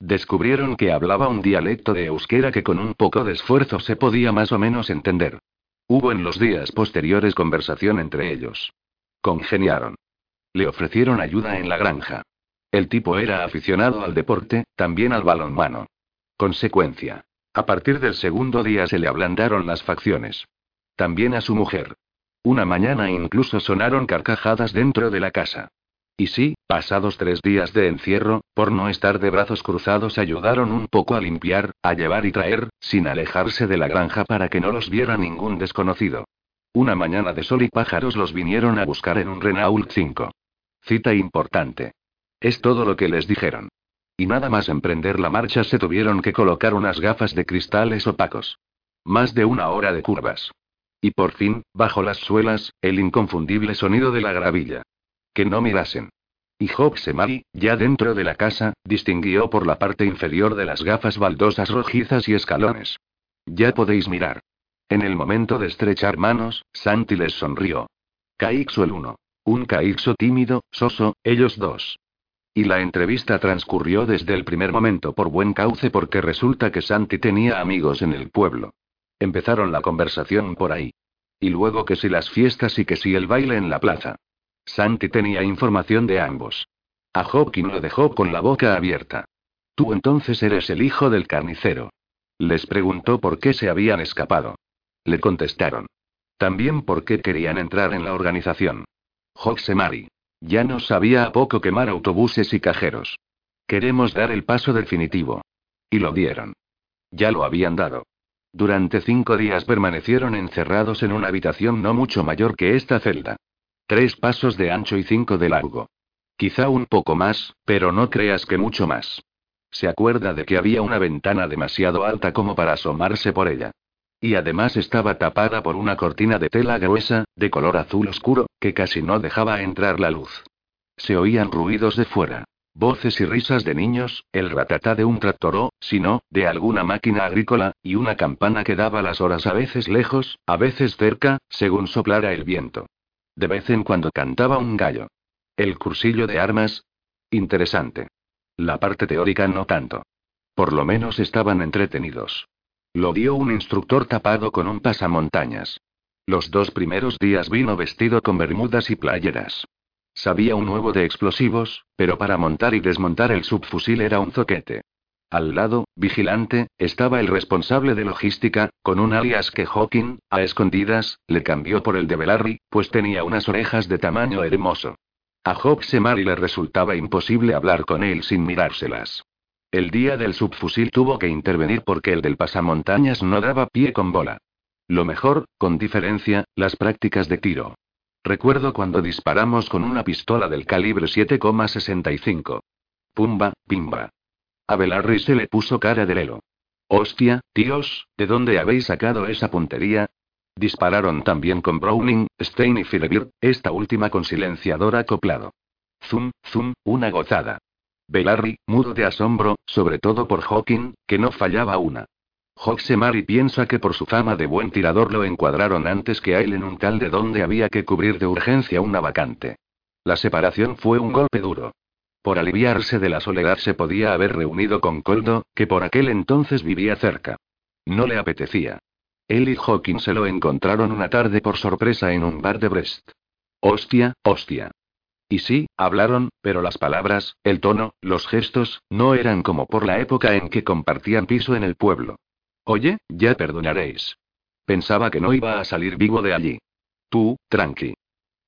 Descubrieron que hablaba un dialecto de euskera que con un poco de esfuerzo se podía más o menos entender. Hubo en los días posteriores conversación entre ellos. Congeniaron. Le ofrecieron ayuda en la granja. El tipo era aficionado al deporte, también al balonmano. Consecuencia. A partir del segundo día se le ablandaron las facciones. También a su mujer. Una mañana incluso sonaron carcajadas dentro de la casa. Y sí, pasados tres días de encierro, por no estar de brazos cruzados ayudaron un poco a limpiar, a llevar y traer, sin alejarse de la granja para que no los viera ningún desconocido. Una mañana de sol y pájaros los vinieron a buscar en un Renault 5. Cita importante. Es todo lo que les dijeron. Y nada más emprender la marcha se tuvieron que colocar unas gafas de cristales opacos. Más de una hora de curvas. Y por fin, bajo las suelas, el inconfundible sonido de la gravilla. Que no mirasen. Y Semari, ya dentro de la casa, distinguió por la parte inferior de las gafas baldosas rojizas y escalones. Ya podéis mirar. En el momento de estrechar manos, Santi les sonrió. Caixo el uno. Un Caixo tímido, soso, ellos dos. Y la entrevista transcurrió desde el primer momento por buen cauce porque resulta que Santi tenía amigos en el pueblo. Empezaron la conversación por ahí. Y luego que si las fiestas y que si el baile en la plaza. Santi tenía información de ambos. A Hawking lo dejó con la boca abierta. Tú entonces eres el hijo del carnicero. Les preguntó por qué se habían escapado. Le contestaron. También por qué querían entrar en la organización. Mari. Ya no sabía a poco quemar autobuses y cajeros. Queremos dar el paso definitivo. Y lo dieron. Ya lo habían dado. Durante cinco días permanecieron encerrados en una habitación no mucho mayor que esta celda. Tres pasos de ancho y cinco de largo. Quizá un poco más, pero no creas que mucho más. Se acuerda de que había una ventana demasiado alta como para asomarse por ella. Y además estaba tapada por una cortina de tela gruesa, de color azul oscuro, que casi no dejaba entrar la luz. Se oían ruidos de fuera. Voces y risas de niños, el ratatá de un tractor o, si no, de alguna máquina agrícola, y una campana que daba las horas a veces lejos, a veces cerca, según soplara el viento. De vez en cuando cantaba un gallo. El cursillo de armas. Interesante. La parte teórica no tanto. Por lo menos estaban entretenidos. Lo dio un instructor tapado con un pasamontañas. Los dos primeros días vino vestido con bermudas y playeras. Sabía un nuevo de explosivos, pero para montar y desmontar el subfusil era un zoquete. Al lado, vigilante, estaba el responsable de logística, con un alias que Hawking, a escondidas, le cambió por el de Belarry, pues tenía unas orejas de tamaño hermoso. A Mari le resultaba imposible hablar con él sin mirárselas. El día del subfusil tuvo que intervenir porque el del pasamontañas no daba pie con bola. Lo mejor, con diferencia, las prácticas de tiro. Recuerdo cuando disparamos con una pistola del calibre 7,65. Pumba, pimba. A Belarry se le puso cara de lelo. Hostia, tíos, ¿de dónde habéis sacado esa puntería? Dispararon también con Browning, Stein y Philibert, esta última con silenciador acoplado. Zum, zum, una gozada. Belarry, mudo de asombro, sobre todo por Hawking, que no fallaba una. Mari piensa que por su fama de buen tirador lo encuadraron antes que a él en un tal de donde había que cubrir de urgencia una vacante. La separación fue un golpe duro. Por aliviarse de la soledad se podía haber reunido con Coldo, que por aquel entonces vivía cerca. No le apetecía. Él y Hawking se lo encontraron una tarde por sorpresa en un bar de Brest. Hostia, hostia. Y sí, hablaron, pero las palabras, el tono, los gestos, no eran como por la época en que compartían piso en el pueblo. Oye, ya perdonaréis. Pensaba que no iba a salir vivo de allí. Tú, tranqui.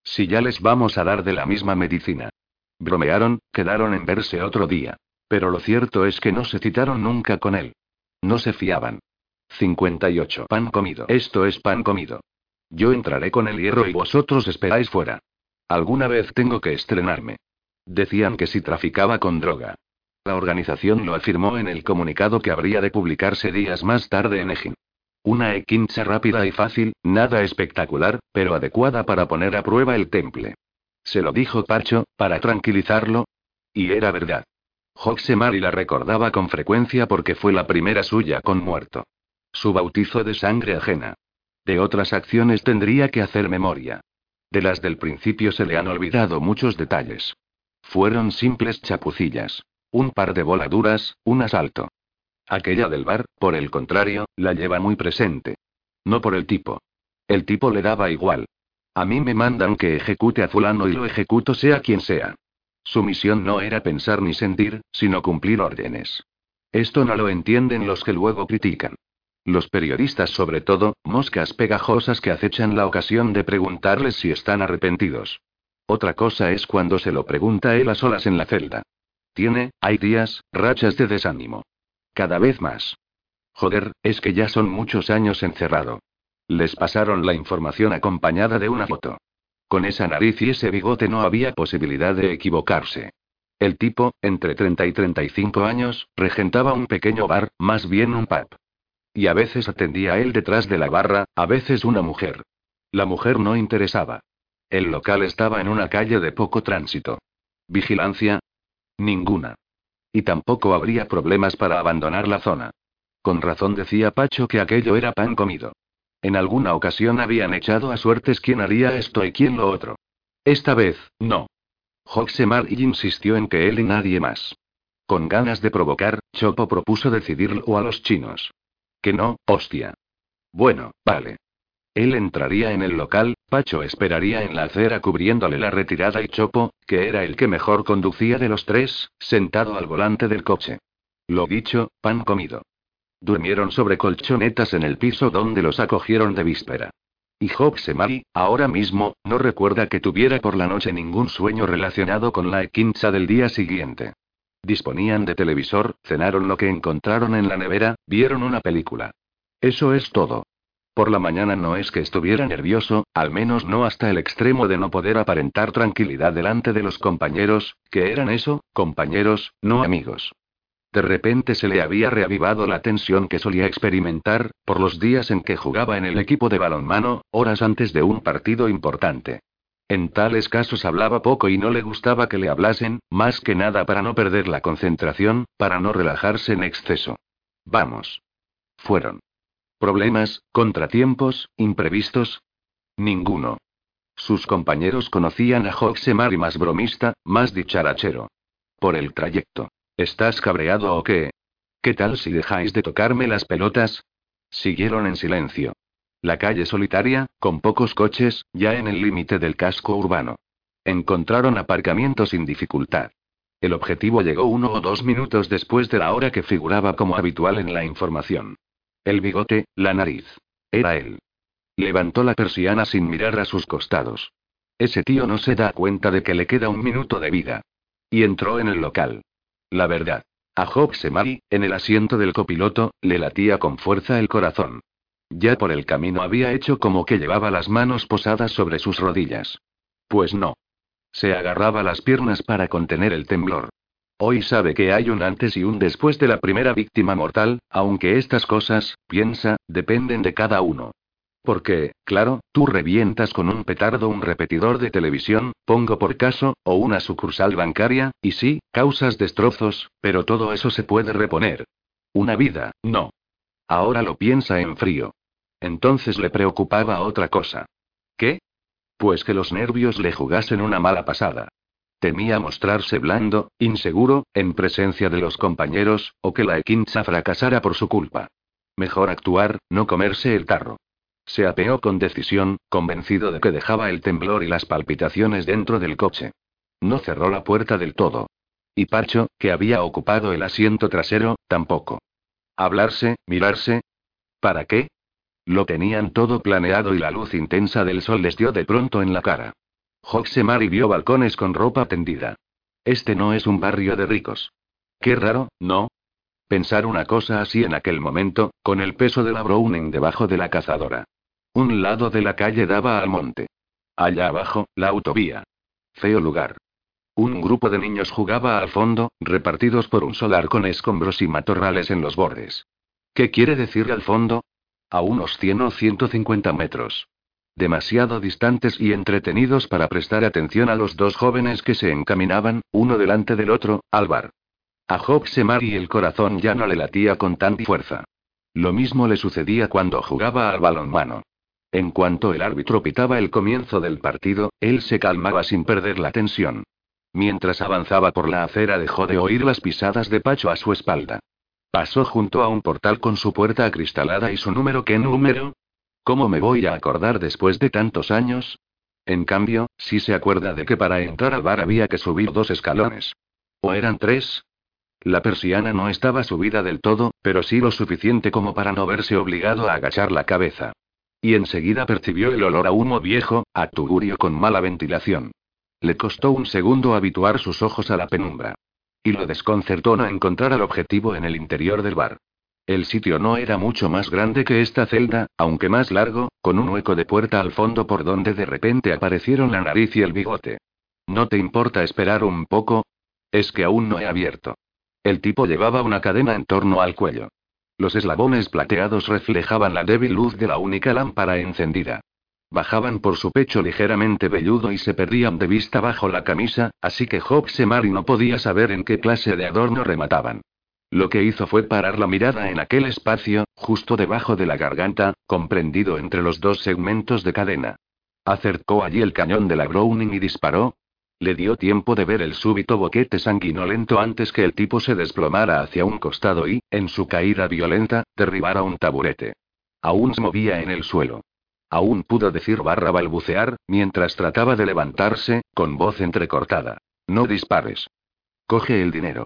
Si ya les vamos a dar de la misma medicina. Bromearon, quedaron en verse otro día. Pero lo cierto es que no se citaron nunca con él. No se fiaban. 58. Pan comido. Esto es pan comido. Yo entraré con el hierro y vosotros esperáis fuera. Alguna vez tengo que estrenarme. Decían que si traficaba con droga. La organización lo afirmó en el comunicado que habría de publicarse días más tarde en Egin. Una equincha rápida y fácil, nada espectacular, pero adecuada para poner a prueba el temple. Se lo dijo Pacho, para tranquilizarlo. Y era verdad. Mari la recordaba con frecuencia porque fue la primera suya con muerto. Su bautizo de sangre ajena. De otras acciones tendría que hacer memoria. De las del principio se le han olvidado muchos detalles. Fueron simples chapucillas. Un par de voladuras, un asalto. Aquella del bar, por el contrario, la lleva muy presente. No por el tipo. El tipo le daba igual. A mí me mandan que ejecute a fulano y lo ejecuto sea quien sea. Su misión no era pensar ni sentir, sino cumplir órdenes. Esto no lo entienden los que luego critican. Los periodistas sobre todo, moscas pegajosas que acechan la ocasión de preguntarles si están arrepentidos. Otra cosa es cuando se lo pregunta él a solas en la celda. Tiene, hay días, rachas de desánimo. Cada vez más. Joder, es que ya son muchos años encerrado. Les pasaron la información acompañada de una foto. Con esa nariz y ese bigote no había posibilidad de equivocarse. El tipo, entre 30 y 35 años, regentaba un pequeño bar, más bien un pub. Y a veces atendía a él detrás de la barra, a veces una mujer. La mujer no interesaba. El local estaba en una calle de poco tránsito. Vigilancia. Ninguna. Y tampoco habría problemas para abandonar la zona. Con razón decía Pacho que aquello era pan comido. En alguna ocasión habían echado a suertes quién haría esto y quién lo otro. Esta vez, no. Hoxemar insistió en que él y nadie más. Con ganas de provocar, Chopo propuso decidirlo a los chinos. Que no, hostia. Bueno, vale. Él entraría en el local, Pacho esperaría en la acera cubriéndole la retirada y Chopo, que era el que mejor conducía de los tres, sentado al volante del coche. Lo dicho, pan comido. Durmieron sobre colchonetas en el piso donde los acogieron de víspera. Y Semari, ahora mismo, no recuerda que tuviera por la noche ningún sueño relacionado con la equincha del día siguiente. Disponían de televisor, cenaron lo que encontraron en la nevera, vieron una película. Eso es todo. Por la mañana no es que estuviera nervioso, al menos no hasta el extremo de no poder aparentar tranquilidad delante de los compañeros, que eran eso, compañeros, no amigos. De repente se le había reavivado la tensión que solía experimentar, por los días en que jugaba en el equipo de balonmano, horas antes de un partido importante. En tales casos hablaba poco y no le gustaba que le hablasen, más que nada para no perder la concentración, para no relajarse en exceso. Vamos. Fueron. ¿Problemas, contratiempos, imprevistos? Ninguno. Sus compañeros conocían a Hoxemar y más bromista, más dicharachero. Por el trayecto. ¿Estás cabreado o qué? ¿Qué tal si dejáis de tocarme las pelotas? Siguieron en silencio. La calle solitaria, con pocos coches, ya en el límite del casco urbano. Encontraron aparcamiento sin dificultad. El objetivo llegó uno o dos minutos después de la hora que figuraba como habitual en la información. El bigote, la nariz. Era él. Levantó la persiana sin mirar a sus costados. Ese tío no se da cuenta de que le queda un minuto de vida. Y entró en el local. La verdad. A Job Semari, en el asiento del copiloto, le latía con fuerza el corazón. Ya por el camino había hecho como que llevaba las manos posadas sobre sus rodillas. Pues no. Se agarraba las piernas para contener el temblor. Hoy sabe que hay un antes y un después de la primera víctima mortal, aunque estas cosas, piensa, dependen de cada uno. Porque, claro, tú revientas con un petardo un repetidor de televisión, pongo por caso, o una sucursal bancaria, y sí, causas destrozos, pero todo eso se puede reponer. Una vida, no. Ahora lo piensa en frío. Entonces le preocupaba otra cosa. ¿Qué? Pues que los nervios le jugasen una mala pasada. Temía mostrarse blando, inseguro, en presencia de los compañeros, o que la equincha fracasara por su culpa. Mejor actuar, no comerse el tarro. Se apeó con decisión, convencido de que dejaba el temblor y las palpitaciones dentro del coche. No cerró la puerta del todo. Y Pacho, que había ocupado el asiento trasero, tampoco. Hablarse, mirarse. ¿Para qué? Lo tenían todo planeado y la luz intensa del sol les dio de pronto en la cara. Joxemari vio balcones con ropa tendida. Este no es un barrio de ricos. Qué raro, ¿no? Pensar una cosa así en aquel momento, con el peso de la Browning debajo de la cazadora. Un lado de la calle daba al monte. Allá abajo, la autovía. Feo lugar. Un grupo de niños jugaba al fondo, repartidos por un solar con escombros y matorrales en los bordes. ¿Qué quiere decir al fondo? A unos 100 o 150 metros. Demasiado distantes y entretenidos para prestar atención a los dos jóvenes que se encaminaban, uno delante del otro, al bar. A Job Semari el corazón ya no le latía con tanta fuerza. Lo mismo le sucedía cuando jugaba al balonmano. En cuanto el árbitro pitaba el comienzo del partido, él se calmaba sin perder la tensión. Mientras avanzaba por la acera dejó de oír las pisadas de Pacho a su espalda. Pasó junto a un portal con su puerta acristalada y su número. ¿Qué número? ¿Cómo me voy a acordar después de tantos años? En cambio, sí se acuerda de que para entrar al bar había que subir dos escalones. ¿O eran tres? La persiana no estaba subida del todo, pero sí lo suficiente como para no verse obligado a agachar la cabeza. Y enseguida percibió el olor a humo viejo, a tugurio con mala ventilación. Le costó un segundo habituar sus ojos a la penumbra. Y lo desconcertó no encontrar al objetivo en el interior del bar. El sitio no era mucho más grande que esta celda, aunque más largo, con un hueco de puerta al fondo por donde de repente aparecieron la nariz y el bigote. ¿No te importa esperar un poco? Es que aún no he abierto. El tipo llevaba una cadena en torno al cuello. Los eslabones plateados reflejaban la débil luz de la única lámpara encendida. Bajaban por su pecho ligeramente velludo y se perdían de vista bajo la camisa, así que Job Semari no podía saber en qué clase de adorno remataban. Lo que hizo fue parar la mirada en aquel espacio, justo debajo de la garganta, comprendido entre los dos segmentos de cadena. Acercó allí el cañón de la Browning y disparó, le dio tiempo de ver el súbito boquete sanguinolento antes que el tipo se desplomara hacia un costado y, en su caída violenta, derribara un taburete. Aún se movía en el suelo. Aún pudo decir barra balbucear, mientras trataba de levantarse, con voz entrecortada. No dispares. Coge el dinero.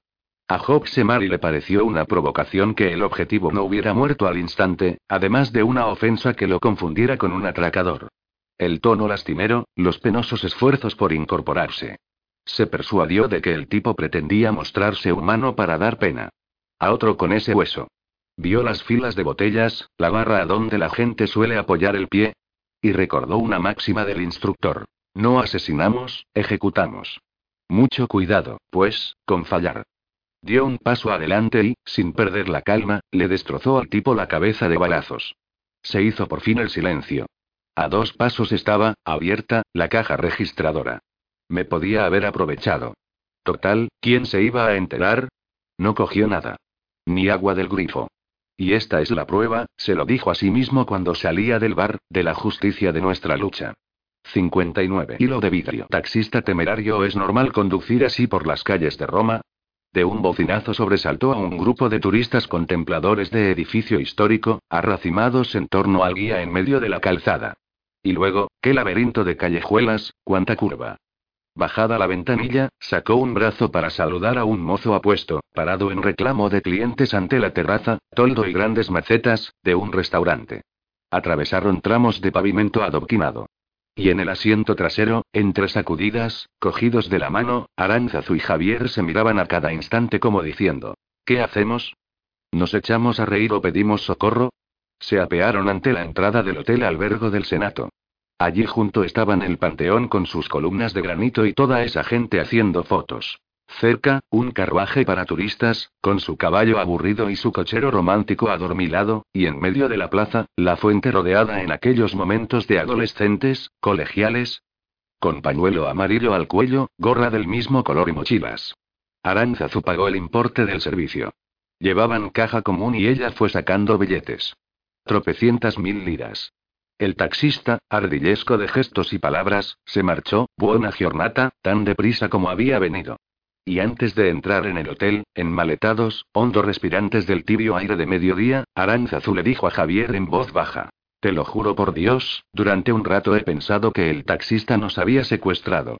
A Job Semari le pareció una provocación que el objetivo no hubiera muerto al instante, además de una ofensa que lo confundiera con un atracador. El tono lastimero, los penosos esfuerzos por incorporarse. Se persuadió de que el tipo pretendía mostrarse humano para dar pena. A otro con ese hueso. Vio las filas de botellas, la barra a donde la gente suele apoyar el pie. Y recordó una máxima del instructor. No asesinamos, ejecutamos. Mucho cuidado, pues, con fallar. Dio un paso adelante y, sin perder la calma, le destrozó al tipo la cabeza de balazos. Se hizo por fin el silencio. A dos pasos estaba, abierta, la caja registradora. Me podía haber aprovechado. Total, ¿quién se iba a enterar? No cogió nada. Ni agua del grifo. Y esta es la prueba, se lo dijo a sí mismo cuando salía del bar, de la justicia de nuestra lucha. 59. Hilo de vidrio. Taxista temerario es normal conducir así por las calles de Roma. De un bocinazo sobresaltó a un grupo de turistas contempladores de edificio histórico, arracimados en torno al guía en medio de la calzada. Y luego, qué laberinto de callejuelas, cuánta curva. bajada la ventanilla, sacó un brazo para saludar a un mozo apuesto, parado en reclamo de clientes ante la terraza, toldo y grandes macetas, de un restaurante. Atravesaron tramos de pavimento adoquinado. Y en el asiento trasero, entre sacudidas, cogidos de la mano, Aranzazu y Javier se miraban a cada instante como diciendo: ¿Qué hacemos? ¿Nos echamos a reír o pedimos socorro? Se apearon ante la entrada del Hotel Albergo del Senato. Allí junto estaban el panteón con sus columnas de granito y toda esa gente haciendo fotos. Cerca, un carruaje para turistas, con su caballo aburrido y su cochero romántico adormilado, y en medio de la plaza, la fuente rodeada en aquellos momentos de adolescentes, colegiales, con pañuelo amarillo al cuello, gorra del mismo color y mochilas. Aranzazu pagó el importe del servicio. Llevaban caja común y ella fue sacando billetes. Tropecientas mil liras. El taxista, ardillesco de gestos y palabras, se marchó, buena giornata, tan deprisa como había venido. Y antes de entrar en el hotel, enmaletados, hondo respirantes del tibio aire de mediodía, Aranzazu le dijo a Javier en voz baja. Te lo juro por Dios, durante un rato he pensado que el taxista nos había secuestrado.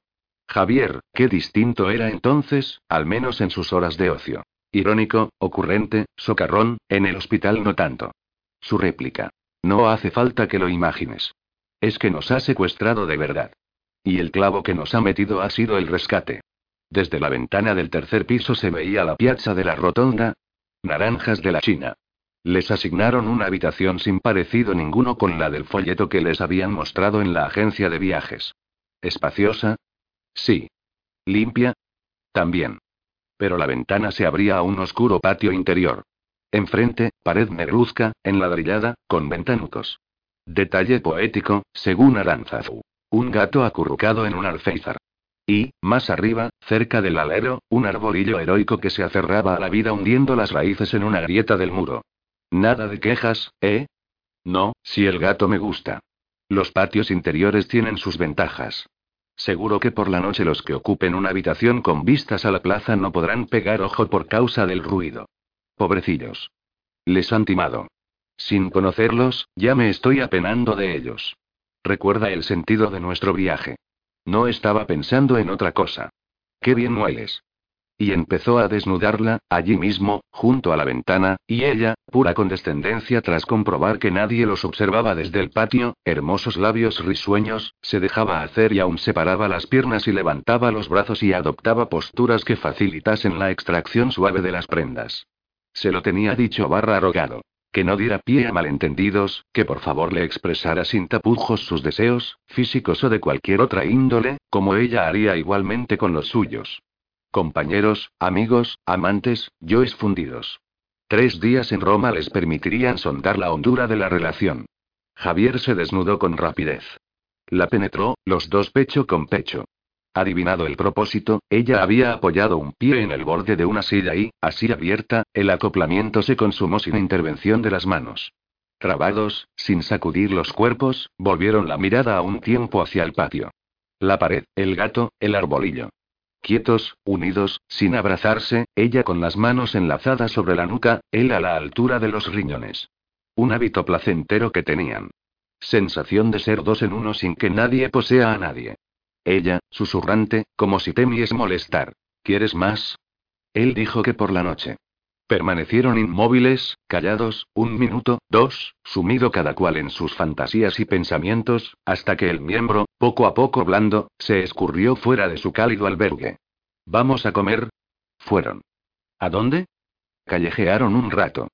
Javier, qué distinto era entonces, al menos en sus horas de ocio. Irónico, ocurrente, socarrón, en el hospital no tanto. Su réplica. No hace falta que lo imagines. Es que nos ha secuestrado de verdad. Y el clavo que nos ha metido ha sido el rescate. Desde la ventana del tercer piso se veía la piazza de la rotonda. Naranjas de la China. Les asignaron una habitación sin parecido ninguno con la del folleto que les habían mostrado en la agencia de viajes. ¿Espaciosa? Sí. ¿Limpia? También. Pero la ventana se abría a un oscuro patio interior. Enfrente, pared negruzca, enladrillada, con ventanucos. Detalle poético, según Aranzazu. Un gato acurrucado en un alféizar. Y, más arriba, cerca del alero, un arbolillo heroico que se aferraba a la vida hundiendo las raíces en una grieta del muro. Nada de quejas, ¿eh? No, si el gato me gusta. Los patios interiores tienen sus ventajas. Seguro que por la noche los que ocupen una habitación con vistas a la plaza no podrán pegar ojo por causa del ruido. Pobrecillos. Les han timado. Sin conocerlos, ya me estoy apenando de ellos. Recuerda el sentido de nuestro viaje. No estaba pensando en otra cosa. Qué bien hueles. Y empezó a desnudarla, allí mismo, junto a la ventana, y ella, pura condescendencia tras comprobar que nadie los observaba desde el patio, hermosos labios risueños, se dejaba hacer y aún separaba las piernas y levantaba los brazos y adoptaba posturas que facilitasen la extracción suave de las prendas. Se lo tenía dicho barra rogado. Que no diera pie a malentendidos, que por favor le expresara sin tapujos sus deseos, físicos o de cualquier otra índole, como ella haría igualmente con los suyos. Compañeros, amigos, amantes, yo fundidos. Tres días en Roma les permitirían sondar la hondura de la relación. Javier se desnudó con rapidez. La penetró, los dos pecho con pecho. Adivinado el propósito, ella había apoyado un pie en el borde de una silla y, así abierta, el acoplamiento se consumó sin intervención de las manos. Trabados, sin sacudir los cuerpos, volvieron la mirada a un tiempo hacia el patio. La pared, el gato, el arbolillo. Quietos, unidos, sin abrazarse, ella con las manos enlazadas sobre la nuca, él a la altura de los riñones. Un hábito placentero que tenían. Sensación de ser dos en uno sin que nadie posea a nadie. Ella, susurrante, como si temies molestar. ¿Quieres más? Él dijo que por la noche. Permanecieron inmóviles, callados, un minuto, dos, sumido cada cual en sus fantasías y pensamientos, hasta que el miembro, poco a poco blando, se escurrió fuera de su cálido albergue. ¿Vamos a comer? Fueron. ¿A dónde? Callejearon un rato.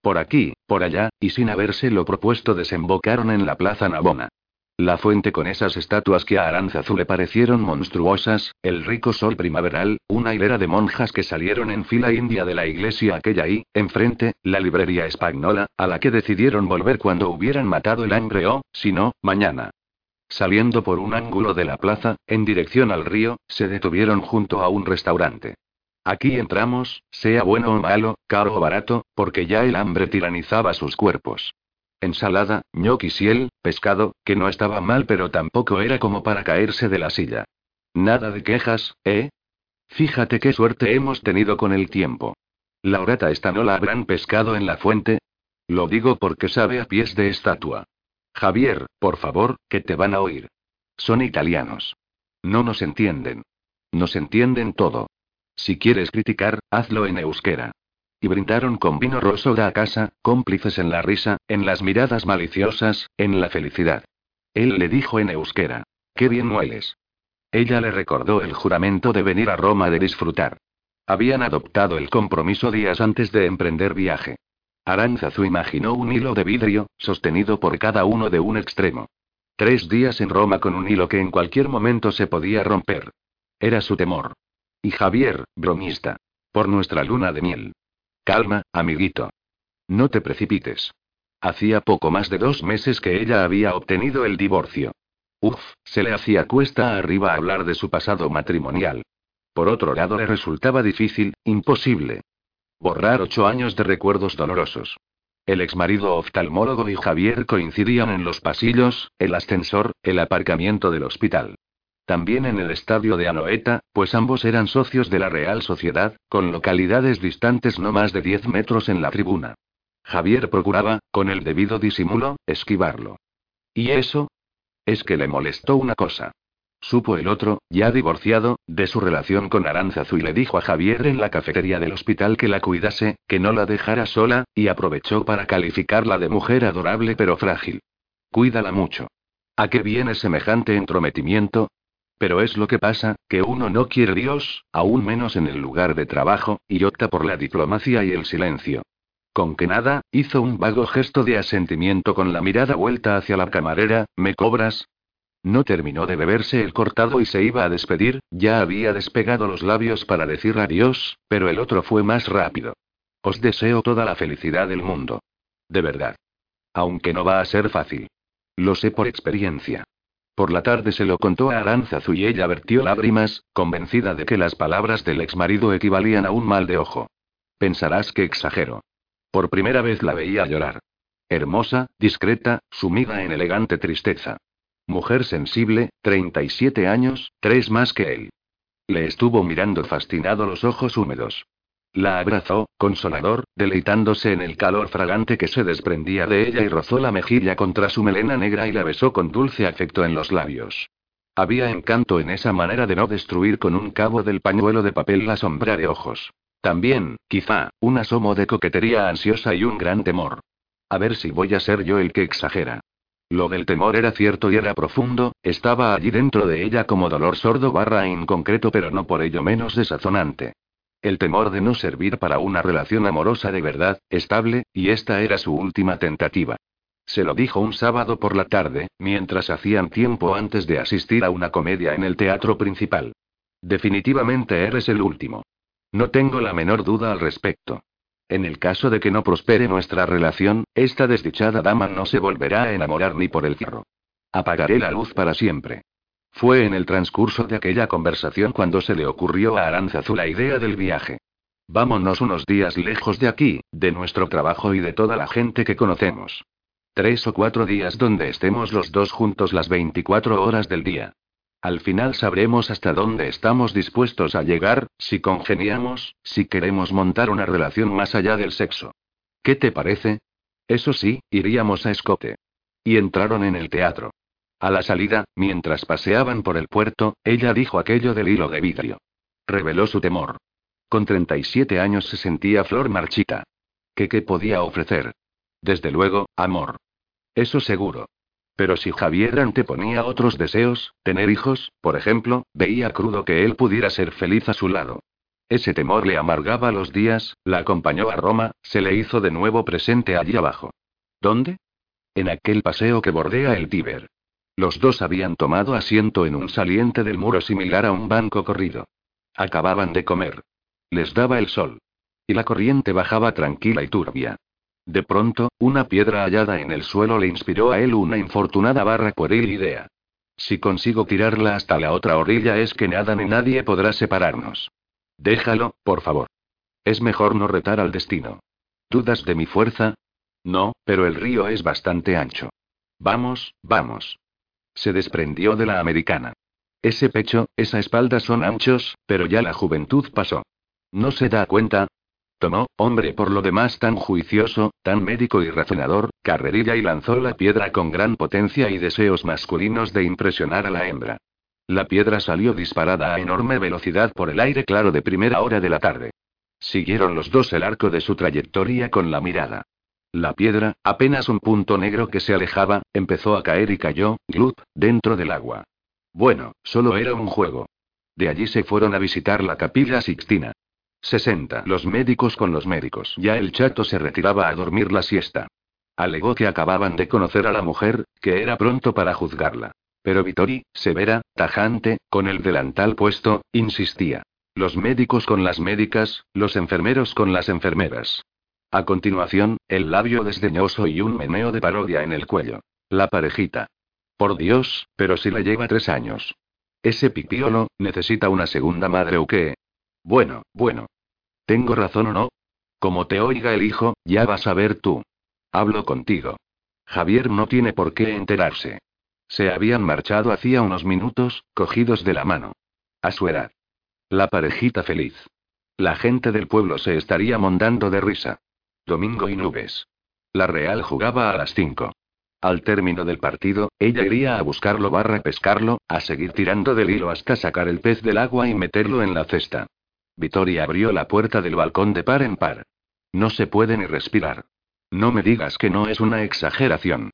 Por aquí, por allá, y sin habérselo propuesto desembocaron en la plaza Navona. La fuente con esas estatuas que a Aranzazu le parecieron monstruosas, el rico sol primaveral, una hilera de monjas que salieron en fila india de la iglesia aquella y, enfrente, la librería española, a la que decidieron volver cuando hubieran matado el hambre o, si no, mañana. Saliendo por un ángulo de la plaza, en dirección al río, se detuvieron junto a un restaurante. Aquí entramos, sea bueno o malo, caro o barato, porque ya el hambre tiranizaba sus cuerpos. Ensalada, ñoquis y el, pescado, que no estaba mal pero tampoco era como para caerse de la silla. Nada de quejas, ¿eh? Fíjate qué suerte hemos tenido con el tiempo. La orata esta no la habrán pescado en la fuente. Lo digo porque sabe a pies de estatua. Javier, por favor, que te van a oír. Son italianos. No nos entienden. Nos entienden todo. Si quieres criticar, hazlo en euskera. Y brindaron con vino roso a casa, cómplices en la risa, en las miradas maliciosas, en la felicidad. Él le dijo en euskera. Qué bien hueles. Ella le recordó el juramento de venir a Roma de disfrutar. Habían adoptado el compromiso días antes de emprender viaje. Aranzazu imaginó un hilo de vidrio, sostenido por cada uno de un extremo. Tres días en Roma con un hilo que en cualquier momento se podía romper. Era su temor. Y Javier, bromista. Por nuestra luna de miel. Calma, amiguito. No te precipites. Hacía poco más de dos meses que ella había obtenido el divorcio. Uf, se le hacía cuesta arriba hablar de su pasado matrimonial. Por otro lado, le resultaba difícil, imposible. Borrar ocho años de recuerdos dolorosos. El exmarido oftalmólogo y Javier coincidían en los pasillos, el ascensor, el aparcamiento del hospital. También en el estadio de Anoeta, pues ambos eran socios de la Real Sociedad, con localidades distantes no más de 10 metros en la tribuna. Javier procuraba, con el debido disimulo, esquivarlo. ¿Y eso? Es que le molestó una cosa. Supo el otro, ya divorciado, de su relación con Aranzazu y le dijo a Javier en la cafetería del hospital que la cuidase, que no la dejara sola, y aprovechó para calificarla de mujer adorable pero frágil. Cuídala mucho. ¿A qué viene semejante entrometimiento? Pero es lo que pasa, que uno no quiere Dios, aún menos en el lugar de trabajo, y opta por la diplomacia y el silencio. Con que nada, hizo un vago gesto de asentimiento con la mirada vuelta hacia la camarera, ¿me cobras? No terminó de beberse el cortado y se iba a despedir, ya había despegado los labios para decir adiós, pero el otro fue más rápido. Os deseo toda la felicidad del mundo. De verdad. Aunque no va a ser fácil. Lo sé por experiencia. Por la tarde se lo contó a Aranzazu y ella vertió lágrimas, convencida de que las palabras del exmarido equivalían a un mal de ojo. Pensarás que exagero. Por primera vez la veía llorar. Hermosa, discreta, sumida en elegante tristeza. Mujer sensible, 37 años, tres más que él. Le estuvo mirando fascinado los ojos húmedos. La abrazó, consolador, deleitándose en el calor fragante que se desprendía de ella y rozó la mejilla contra su melena negra y la besó con dulce afecto en los labios. Había encanto en esa manera de no destruir con un cabo del pañuelo de papel la sombra de ojos. También, quizá, un asomo de coquetería ansiosa y un gran temor. A ver si voy a ser yo el que exagera. Lo del temor era cierto y era profundo, estaba allí dentro de ella como dolor sordo barra inconcreto pero no por ello menos desazonante. El temor de no servir para una relación amorosa de verdad, estable, y esta era su última tentativa. Se lo dijo un sábado por la tarde, mientras hacían tiempo antes de asistir a una comedia en el teatro principal. Definitivamente eres el último. No tengo la menor duda al respecto. En el caso de que no prospere nuestra relación, esta desdichada dama no se volverá a enamorar ni por el cielo. Apagaré la luz para siempre. Fue en el transcurso de aquella conversación cuando se le ocurrió a Aranzazu la idea del viaje. Vámonos unos días lejos de aquí, de nuestro trabajo y de toda la gente que conocemos. Tres o cuatro días donde estemos los dos juntos las 24 horas del día. Al final sabremos hasta dónde estamos dispuestos a llegar, si congeniamos, si queremos montar una relación más allá del sexo. ¿Qué te parece? Eso sí, iríamos a escote. Y entraron en el teatro. A la salida, mientras paseaban por el puerto, ella dijo aquello del hilo de vidrio. Reveló su temor. Con 37 años se sentía flor marchita. ¿Qué qué podía ofrecer? Desde luego, amor. Eso seguro. Pero si Javier anteponía otros deseos, tener hijos, por ejemplo, veía crudo que él pudiera ser feliz a su lado. Ese temor le amargaba los días, la acompañó a Roma, se le hizo de nuevo presente allí abajo. ¿Dónde? En aquel paseo que bordea el Tíber. Los dos habían tomado asiento en un saliente del muro similar a un banco corrido. Acababan de comer. Les daba el sol. Y la corriente bajaba tranquila y turbia. De pronto, una piedra hallada en el suelo le inspiró a él una infortunada barra pueril idea. Si consigo tirarla hasta la otra orilla es que nada ni nadie podrá separarnos. Déjalo, por favor. Es mejor no retar al destino. ¿Dudas de mi fuerza? No, pero el río es bastante ancho. Vamos, vamos. Se desprendió de la americana. Ese pecho, esa espalda son anchos, pero ya la juventud pasó. ¿No se da cuenta? Tomó, hombre por lo demás tan juicioso, tan médico y razonador, carrerilla y lanzó la piedra con gran potencia y deseos masculinos de impresionar a la hembra. La piedra salió disparada a enorme velocidad por el aire claro de primera hora de la tarde. Siguieron los dos el arco de su trayectoria con la mirada. La piedra, apenas un punto negro que se alejaba, empezó a caer y cayó, glup, dentro del agua. Bueno, solo era un juego. De allí se fueron a visitar la capilla Sixtina. 60. Los médicos con los médicos. Ya el chato se retiraba a dormir la siesta. Alegó que acababan de conocer a la mujer, que era pronto para juzgarla. Pero Vittori, severa, tajante, con el delantal puesto, insistía. Los médicos con las médicas, los enfermeros con las enfermeras. A continuación, el labio desdeñoso y un meneo de parodia en el cuello. La parejita. Por Dios, pero si le lleva tres años. Ese pipiolo, necesita una segunda madre o qué. Bueno, bueno. ¿Tengo razón o no? Como te oiga el hijo, ya vas a ver tú. Hablo contigo. Javier no tiene por qué enterarse. Se habían marchado hacía unos minutos, cogidos de la mano. A su edad. La parejita feliz. La gente del pueblo se estaría mondando de risa. Domingo y nubes. La Real jugaba a las 5. Al término del partido, ella iría a buscarlo barra pescarlo, a seguir tirando del hilo hasta sacar el pez del agua y meterlo en la cesta. Vittoria abrió la puerta del balcón de par en par. No se puede ni respirar. No me digas que no es una exageración.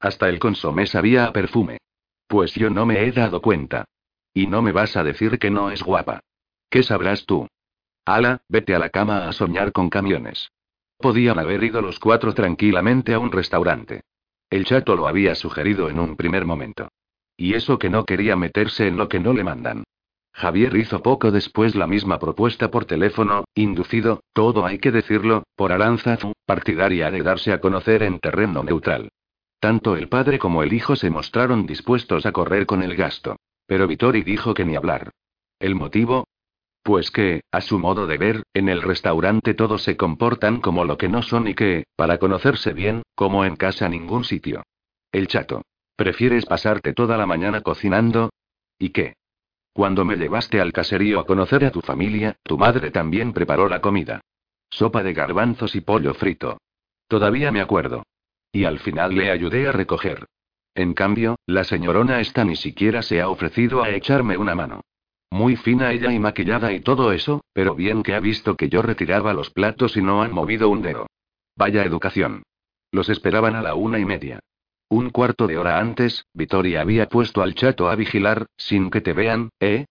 Hasta el consomé sabía a perfume. Pues yo no me he dado cuenta. Y no me vas a decir que no es guapa. ¿Qué sabrás tú? Ala, vete a la cama a soñar con camiones. Podían haber ido los cuatro tranquilamente a un restaurante. El chato lo había sugerido en un primer momento. Y eso que no quería meterse en lo que no le mandan. Javier hizo poco después la misma propuesta por teléfono, inducido, todo hay que decirlo, por Aranzazu, partidaria de darse a conocer en terreno neutral. Tanto el padre como el hijo se mostraron dispuestos a correr con el gasto. Pero Vittori dijo que ni hablar. ¿El motivo? Pues que, a su modo de ver, en el restaurante todos se comportan como lo que no son y que, para conocerse bien, como en casa ningún sitio. El chato. ¿Prefieres pasarte toda la mañana cocinando? ¿Y qué? Cuando me llevaste al caserío a conocer a tu familia, tu madre también preparó la comida. Sopa de garbanzos y pollo frito. Todavía me acuerdo. Y al final le ayudé a recoger. En cambio, la señorona esta ni siquiera se ha ofrecido a echarme una mano. Muy fina ella y maquillada y todo eso, pero bien que ha visto que yo retiraba los platos y no han movido un dedo. Vaya educación. Los esperaban a la una y media. Un cuarto de hora antes, Vittoria había puesto al chato a vigilar, sin que te vean, ¿eh?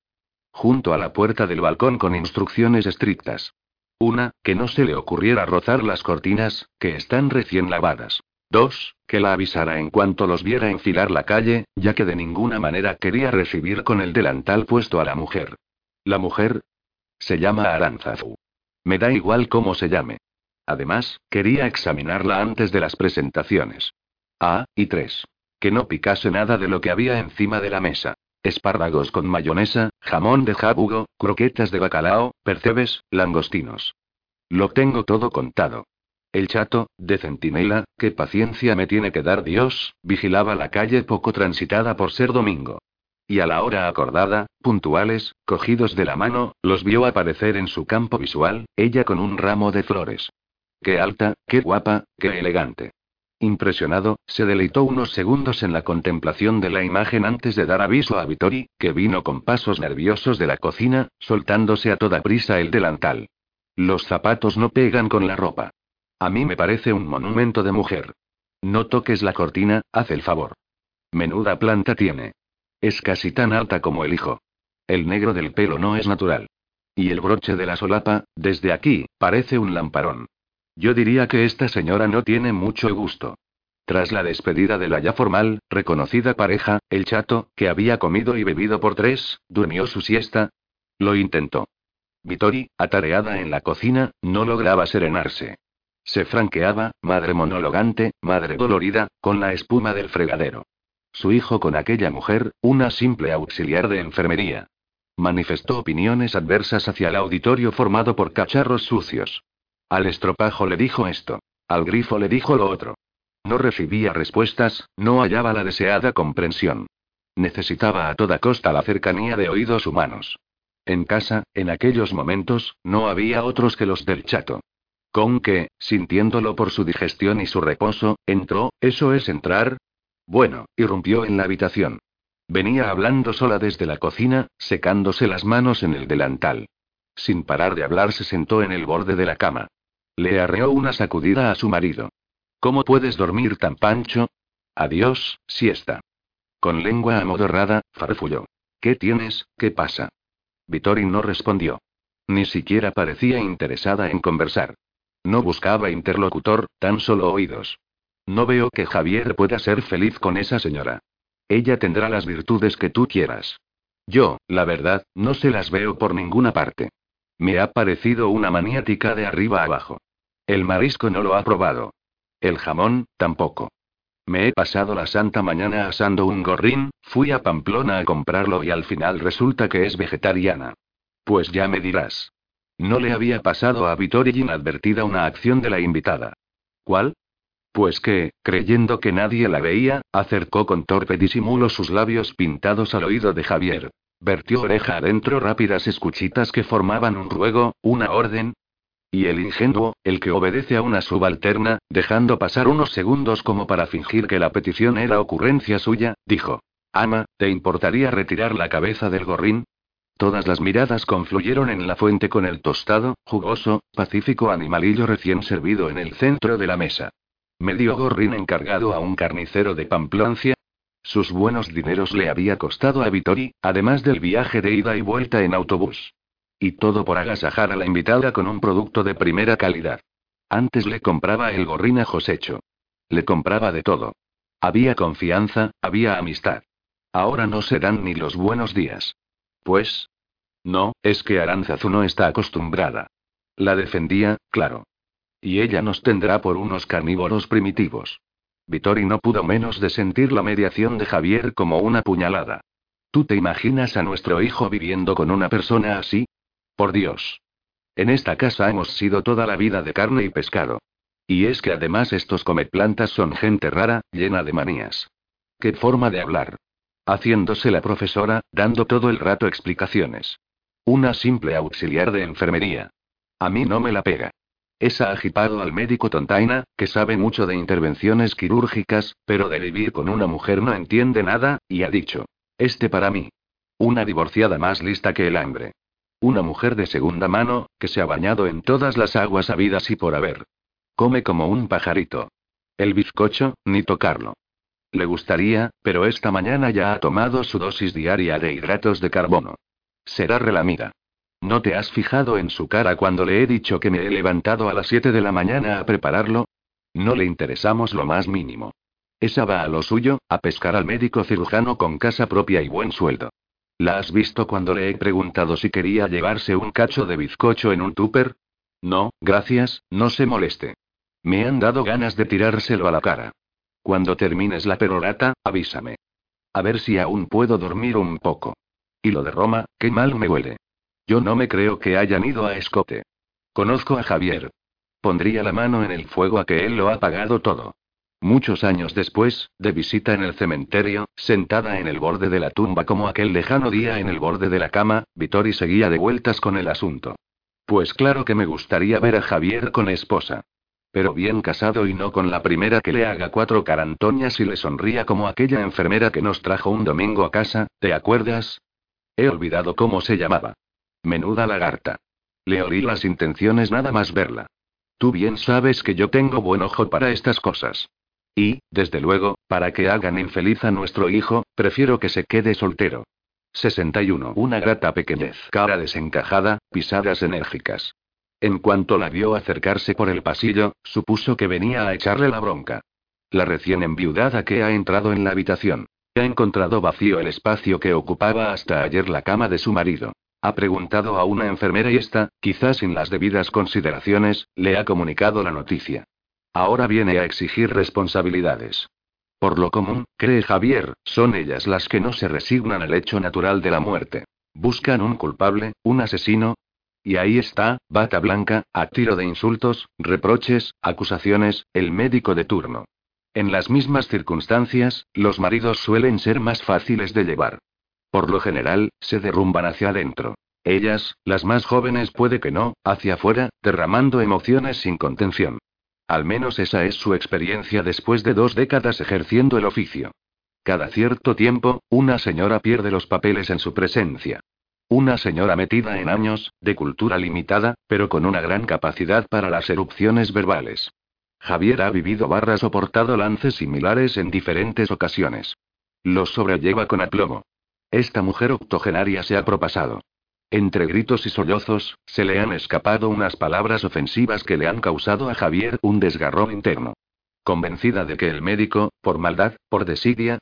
Junto a la puerta del balcón con instrucciones estrictas. Una, que no se le ocurriera rozar las cortinas, que están recién lavadas. Dos, que la avisara en cuanto los viera enfilar la calle, ya que de ninguna manera quería recibir con el delantal puesto a la mujer. La mujer se llama Aranzazu. Me da igual cómo se llame. Además, quería examinarla antes de las presentaciones. Ah, y tres. Que no picase nada de lo que había encima de la mesa. Espárragos con mayonesa, jamón de jabugo, croquetas de bacalao, percebes, langostinos. Lo tengo todo contado. El chato, de centinela, qué paciencia me tiene que dar Dios, vigilaba la calle poco transitada por ser domingo. Y a la hora acordada, puntuales, cogidos de la mano, los vio aparecer en su campo visual, ella con un ramo de flores. Qué alta, qué guapa, qué elegante. Impresionado, se deleitó unos segundos en la contemplación de la imagen antes de dar aviso a Vittori, que vino con pasos nerviosos de la cocina, soltándose a toda prisa el delantal. Los zapatos no pegan con la ropa. A mí me parece un monumento de mujer. No toques la cortina, haz el favor. Menuda planta tiene. Es casi tan alta como el hijo. El negro del pelo no es natural. Y el broche de la solapa, desde aquí, parece un lamparón. Yo diría que esta señora no tiene mucho gusto. Tras la despedida de la ya formal, reconocida pareja, el chato, que había comido y bebido por tres, durmió su siesta. Lo intentó. Vittori, atareada en la cocina, no lograba serenarse. Se franqueaba, madre monologante, madre dolorida, con la espuma del fregadero. Su hijo con aquella mujer, una simple auxiliar de enfermería. Manifestó opiniones adversas hacia el auditorio formado por cacharros sucios. Al estropajo le dijo esto. Al grifo le dijo lo otro. No recibía respuestas, no hallaba la deseada comprensión. Necesitaba a toda costa la cercanía de oídos humanos. En casa, en aquellos momentos, no había otros que los del chato. Con que, sintiéndolo por su digestión y su reposo, entró, ¿eso es entrar? Bueno, irrumpió en la habitación. Venía hablando sola desde la cocina, secándose las manos en el delantal. Sin parar de hablar se sentó en el borde de la cama. Le arreó una sacudida a su marido. ¿Cómo puedes dormir tan pancho? Adiós, siesta. Con lengua amodorrada, farfulló. ¿Qué tienes? ¿Qué pasa? Vittori no respondió. Ni siquiera parecía interesada en conversar. No buscaba interlocutor, tan solo oídos. No veo que Javier pueda ser feliz con esa señora. Ella tendrá las virtudes que tú quieras. Yo, la verdad, no se las veo por ninguna parte. Me ha parecido una maniática de arriba abajo. El marisco no lo ha probado. El jamón, tampoco. Me he pasado la santa mañana asando un gorrín, fui a Pamplona a comprarlo y al final resulta que es vegetariana. Pues ya me dirás. No le había pasado a Vittorio inadvertida una acción de la invitada. ¿Cuál? Pues que, creyendo que nadie la veía, acercó con torpe disimulo sus labios pintados al oído de Javier. Vertió oreja adentro rápidas escuchitas que formaban un ruego, una orden. Y el ingenuo, el que obedece a una subalterna, dejando pasar unos segundos como para fingir que la petición era ocurrencia suya, dijo. Ama, ¿te importaría retirar la cabeza del gorrín? Todas las miradas confluyeron en la fuente con el tostado, jugoso, pacífico animalillo recién servido en el centro de la mesa. Medio gorrín encargado a un carnicero de Pamplancia. Sus buenos dineros le había costado a Vittori, además del viaje de ida y vuelta en autobús. Y todo por agasajar a la invitada con un producto de primera calidad. Antes le compraba el gorrín a Josecho. Le compraba de todo. Había confianza, había amistad. Ahora no serán ni los buenos días. Pues. No, es que Aranzazu no está acostumbrada. La defendía, claro. Y ella nos tendrá por unos carnívoros primitivos. Vittori no pudo menos de sentir la mediación de Javier como una puñalada. ¿Tú te imaginas a nuestro hijo viviendo con una persona así? Por Dios. En esta casa hemos sido toda la vida de carne y pescado. Y es que además estos plantas son gente rara, llena de manías. ¿Qué forma de hablar? Haciéndose la profesora, dando todo el rato explicaciones. Una simple auxiliar de enfermería. A mí no me la pega. Esa agitado al médico tontaina, que sabe mucho de intervenciones quirúrgicas, pero de vivir con una mujer no entiende nada, y ha dicho. Este para mí. Una divorciada más lista que el hambre. Una mujer de segunda mano, que se ha bañado en todas las aguas habidas y por haber. Come como un pajarito. El bizcocho, ni tocarlo. Le gustaría, pero esta mañana ya ha tomado su dosis diaria de hidratos de carbono. Será relamida. ¿No te has fijado en su cara cuando le he dicho que me he levantado a las 7 de la mañana a prepararlo? No le interesamos lo más mínimo. Esa va a lo suyo, a pescar al médico cirujano con casa propia y buen sueldo. ¿La has visto cuando le he preguntado si quería llevarse un cacho de bizcocho en un tupper? No, gracias, no se moleste. Me han dado ganas de tirárselo a la cara. Cuando termines la perorata, avísame. A ver si aún puedo dormir un poco. Y lo de Roma, qué mal me huele. Yo no me creo que hayan ido a escote. Conozco a Javier. Pondría la mano en el fuego a que él lo ha pagado todo. Muchos años después, de visita en el cementerio, sentada en el borde de la tumba como aquel lejano día en el borde de la cama, Vittori seguía de vueltas con el asunto. Pues claro que me gustaría ver a Javier con esposa. Pero bien casado y no con la primera que le haga cuatro carantoñas y le sonría como aquella enfermera que nos trajo un domingo a casa, ¿te acuerdas? He olvidado cómo se llamaba. Menuda lagarta. Le orí las intenciones nada más verla. Tú bien sabes que yo tengo buen ojo para estas cosas. Y, desde luego, para que hagan infeliz a nuestro hijo, prefiero que se quede soltero. 61. Una grata pequeñez. Cara desencajada, pisadas enérgicas. En cuanto la vio acercarse por el pasillo, supuso que venía a echarle la bronca. La recién enviudada que ha entrado en la habitación. Ha encontrado vacío el espacio que ocupaba hasta ayer la cama de su marido. Ha preguntado a una enfermera y esta, quizás sin las debidas consideraciones, le ha comunicado la noticia. Ahora viene a exigir responsabilidades. Por lo común, cree Javier, son ellas las que no se resignan al hecho natural de la muerte. Buscan un culpable, un asesino. Y ahí está, bata blanca, a tiro de insultos, reproches, acusaciones, el médico de turno. En las mismas circunstancias, los maridos suelen ser más fáciles de llevar. Por lo general, se derrumban hacia adentro. Ellas, las más jóvenes puede que no, hacia afuera, derramando emociones sin contención. Al menos esa es su experiencia después de dos décadas ejerciendo el oficio. Cada cierto tiempo, una señora pierde los papeles en su presencia. Una señora metida en años, de cultura limitada, pero con una gran capacidad para las erupciones verbales. Javier ha vivido barras soportado lances similares en diferentes ocasiones. Los sobrelleva con aplomo. Esta mujer octogenaria se ha propasado. Entre gritos y sollozos, se le han escapado unas palabras ofensivas que le han causado a Javier un desgarrón interno. Convencida de que el médico, por maldad, por desidia,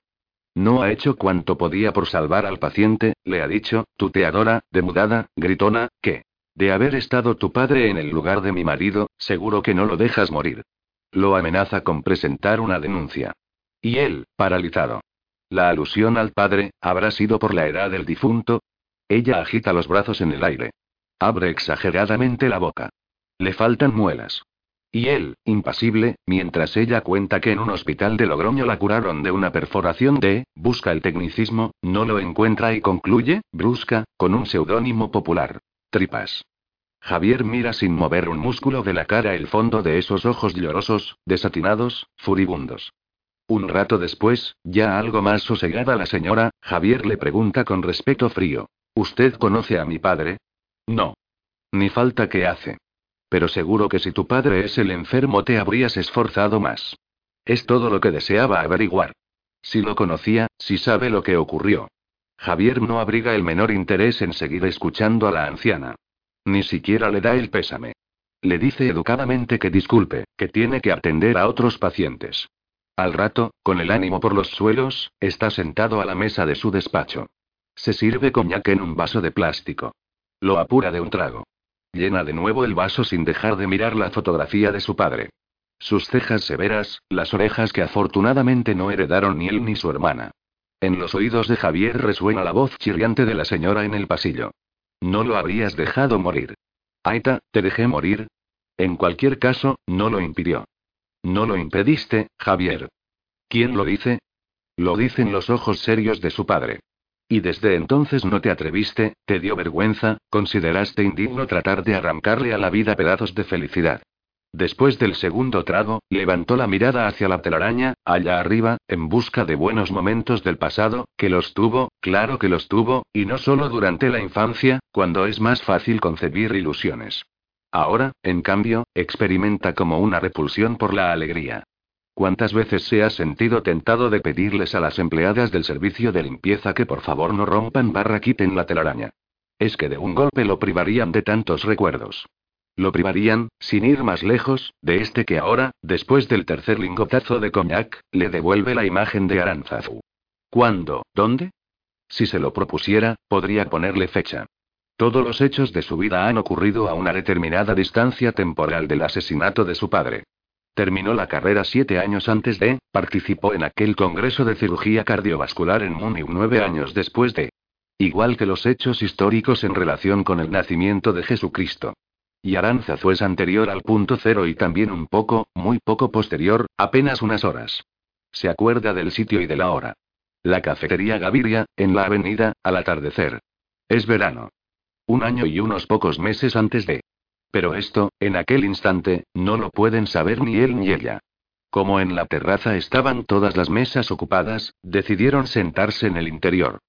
no ha hecho cuanto podía por salvar al paciente, le ha dicho, tuteadora, demudada, gritona, que, de haber estado tu padre en el lugar de mi marido, seguro que no lo dejas morir. Lo amenaza con presentar una denuncia. Y él, paralizado. La alusión al padre, ¿habrá sido por la edad del difunto? Ella agita los brazos en el aire. Abre exageradamente la boca. Le faltan muelas. Y él, impasible, mientras ella cuenta que en un hospital de Logroño la curaron de una perforación de, busca el tecnicismo, no lo encuentra y concluye, brusca, con un seudónimo popular. Tripas. Javier mira sin mover un músculo de la cara el fondo de esos ojos llorosos, desatinados, furibundos. Un rato después, ya algo más sosegada la señora, Javier le pregunta con respeto frío. ¿Usted conoce a mi padre? No. Ni falta que hace. Pero seguro que si tu padre es el enfermo te habrías esforzado más. Es todo lo que deseaba averiguar. Si lo conocía, si sabe lo que ocurrió. Javier no abriga el menor interés en seguir escuchando a la anciana. Ni siquiera le da el pésame. Le dice educadamente que disculpe, que tiene que atender a otros pacientes. Al rato, con el ánimo por los suelos, está sentado a la mesa de su despacho. Se sirve coñac en un vaso de plástico. Lo apura de un trago. Llena de nuevo el vaso sin dejar de mirar la fotografía de su padre. Sus cejas severas, las orejas que afortunadamente no heredaron ni él ni su hermana. En los oídos de Javier resuena la voz chirriante de la señora en el pasillo. No lo habrías dejado morir. Aita, ¿te dejé morir? En cualquier caso, no lo impidió. No lo impediste, Javier. ¿Quién lo dice? Lo dicen los ojos serios de su padre. Y desde entonces no te atreviste, te dio vergüenza, consideraste indigno tratar de arrancarle a la vida pedazos de felicidad. Después del segundo trago, levantó la mirada hacia la telaraña, allá arriba, en busca de buenos momentos del pasado, que los tuvo, claro que los tuvo, y no solo durante la infancia, cuando es más fácil concebir ilusiones. Ahora, en cambio, experimenta como una repulsión por la alegría. ¿Cuántas veces se ha sentido tentado de pedirles a las empleadas del servicio de limpieza que por favor no rompan barra quiten la telaraña? Es que de un golpe lo privarían de tantos recuerdos. Lo privarían, sin ir más lejos, de este que ahora, después del tercer lingotazo de coñac, le devuelve la imagen de Aranzazu. ¿Cuándo? ¿Dónde? Si se lo propusiera, podría ponerle fecha. Todos los hechos de su vida han ocurrido a una determinada distancia temporal del asesinato de su padre. Terminó la carrera siete años antes de, participó en aquel congreso de cirugía cardiovascular en Múnich nueve años después de. Igual que los hechos históricos en relación con el nacimiento de Jesucristo. Y Aranzazu es anterior al punto cero y también un poco, muy poco posterior, apenas unas horas. Se acuerda del sitio y de la hora. La cafetería Gaviria, en la avenida, al atardecer. Es verano. Un año y unos pocos meses antes de. Pero esto, en aquel instante, no lo pueden saber ni él ni ella. Como en la terraza estaban todas las mesas ocupadas, decidieron sentarse en el interior.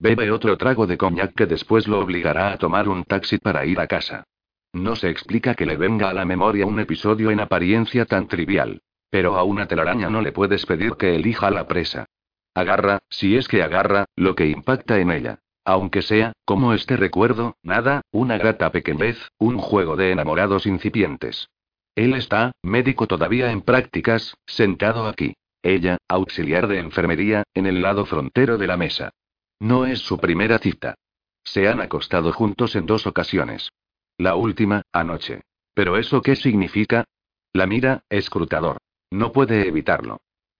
Bebe otro trago de coñac que después lo obligará a tomar un taxi para ir a casa. No se explica que le venga a la memoria un episodio en apariencia tan trivial. Pero a una telaraña no le puedes pedir que elija la presa. Agarra, si es que agarra, lo que impacta en ella. Aunque sea, como este recuerdo, nada, una grata pequeñez, un juego de enamorados incipientes. Él está, médico todavía en prácticas, sentado aquí. Ella, auxiliar de enfermería, en el lado frontero de la mesa. No es su primera cita. Se han acostado juntos en dos ocasiones. La última, anoche. ¿Pero eso qué significa? La mira, escrutador. No puede evitarlo.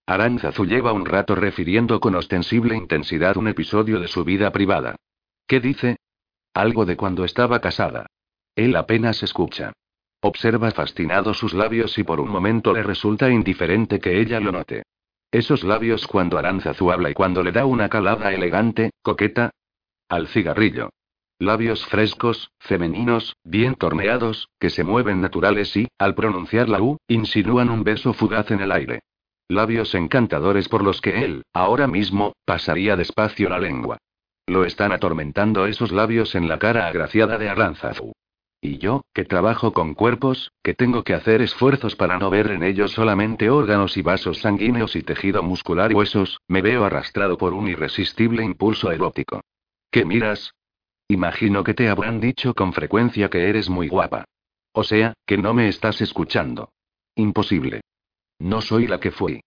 Aranzazu lleva un rato refiriendo con ostensible intensidad un episodio de su vida privada. ¿Qué dice? Algo de cuando estaba casada. Él apenas escucha. Observa fascinado sus labios y por un momento le resulta indiferente que ella lo note. Esos labios cuando Aranzazu habla y cuando le da una calada elegante, coqueta. Al cigarrillo. Labios frescos, femeninos, bien torneados, que se mueven naturales y, al pronunciar la U, insinúan un beso fugaz en el aire. Labios encantadores por los que él, ahora mismo, pasaría despacio la lengua. Lo están atormentando esos labios en la cara agraciada de Aránzazu. Y yo, que trabajo con cuerpos, que tengo que hacer esfuerzos para no ver en ellos solamente órganos y vasos sanguíneos y tejido muscular y huesos, me veo arrastrado por un irresistible impulso erótico. ¿Qué miras? Imagino que te habrán dicho con frecuencia que eres muy guapa. O sea, que no me estás escuchando. Imposible. No soy la que fui.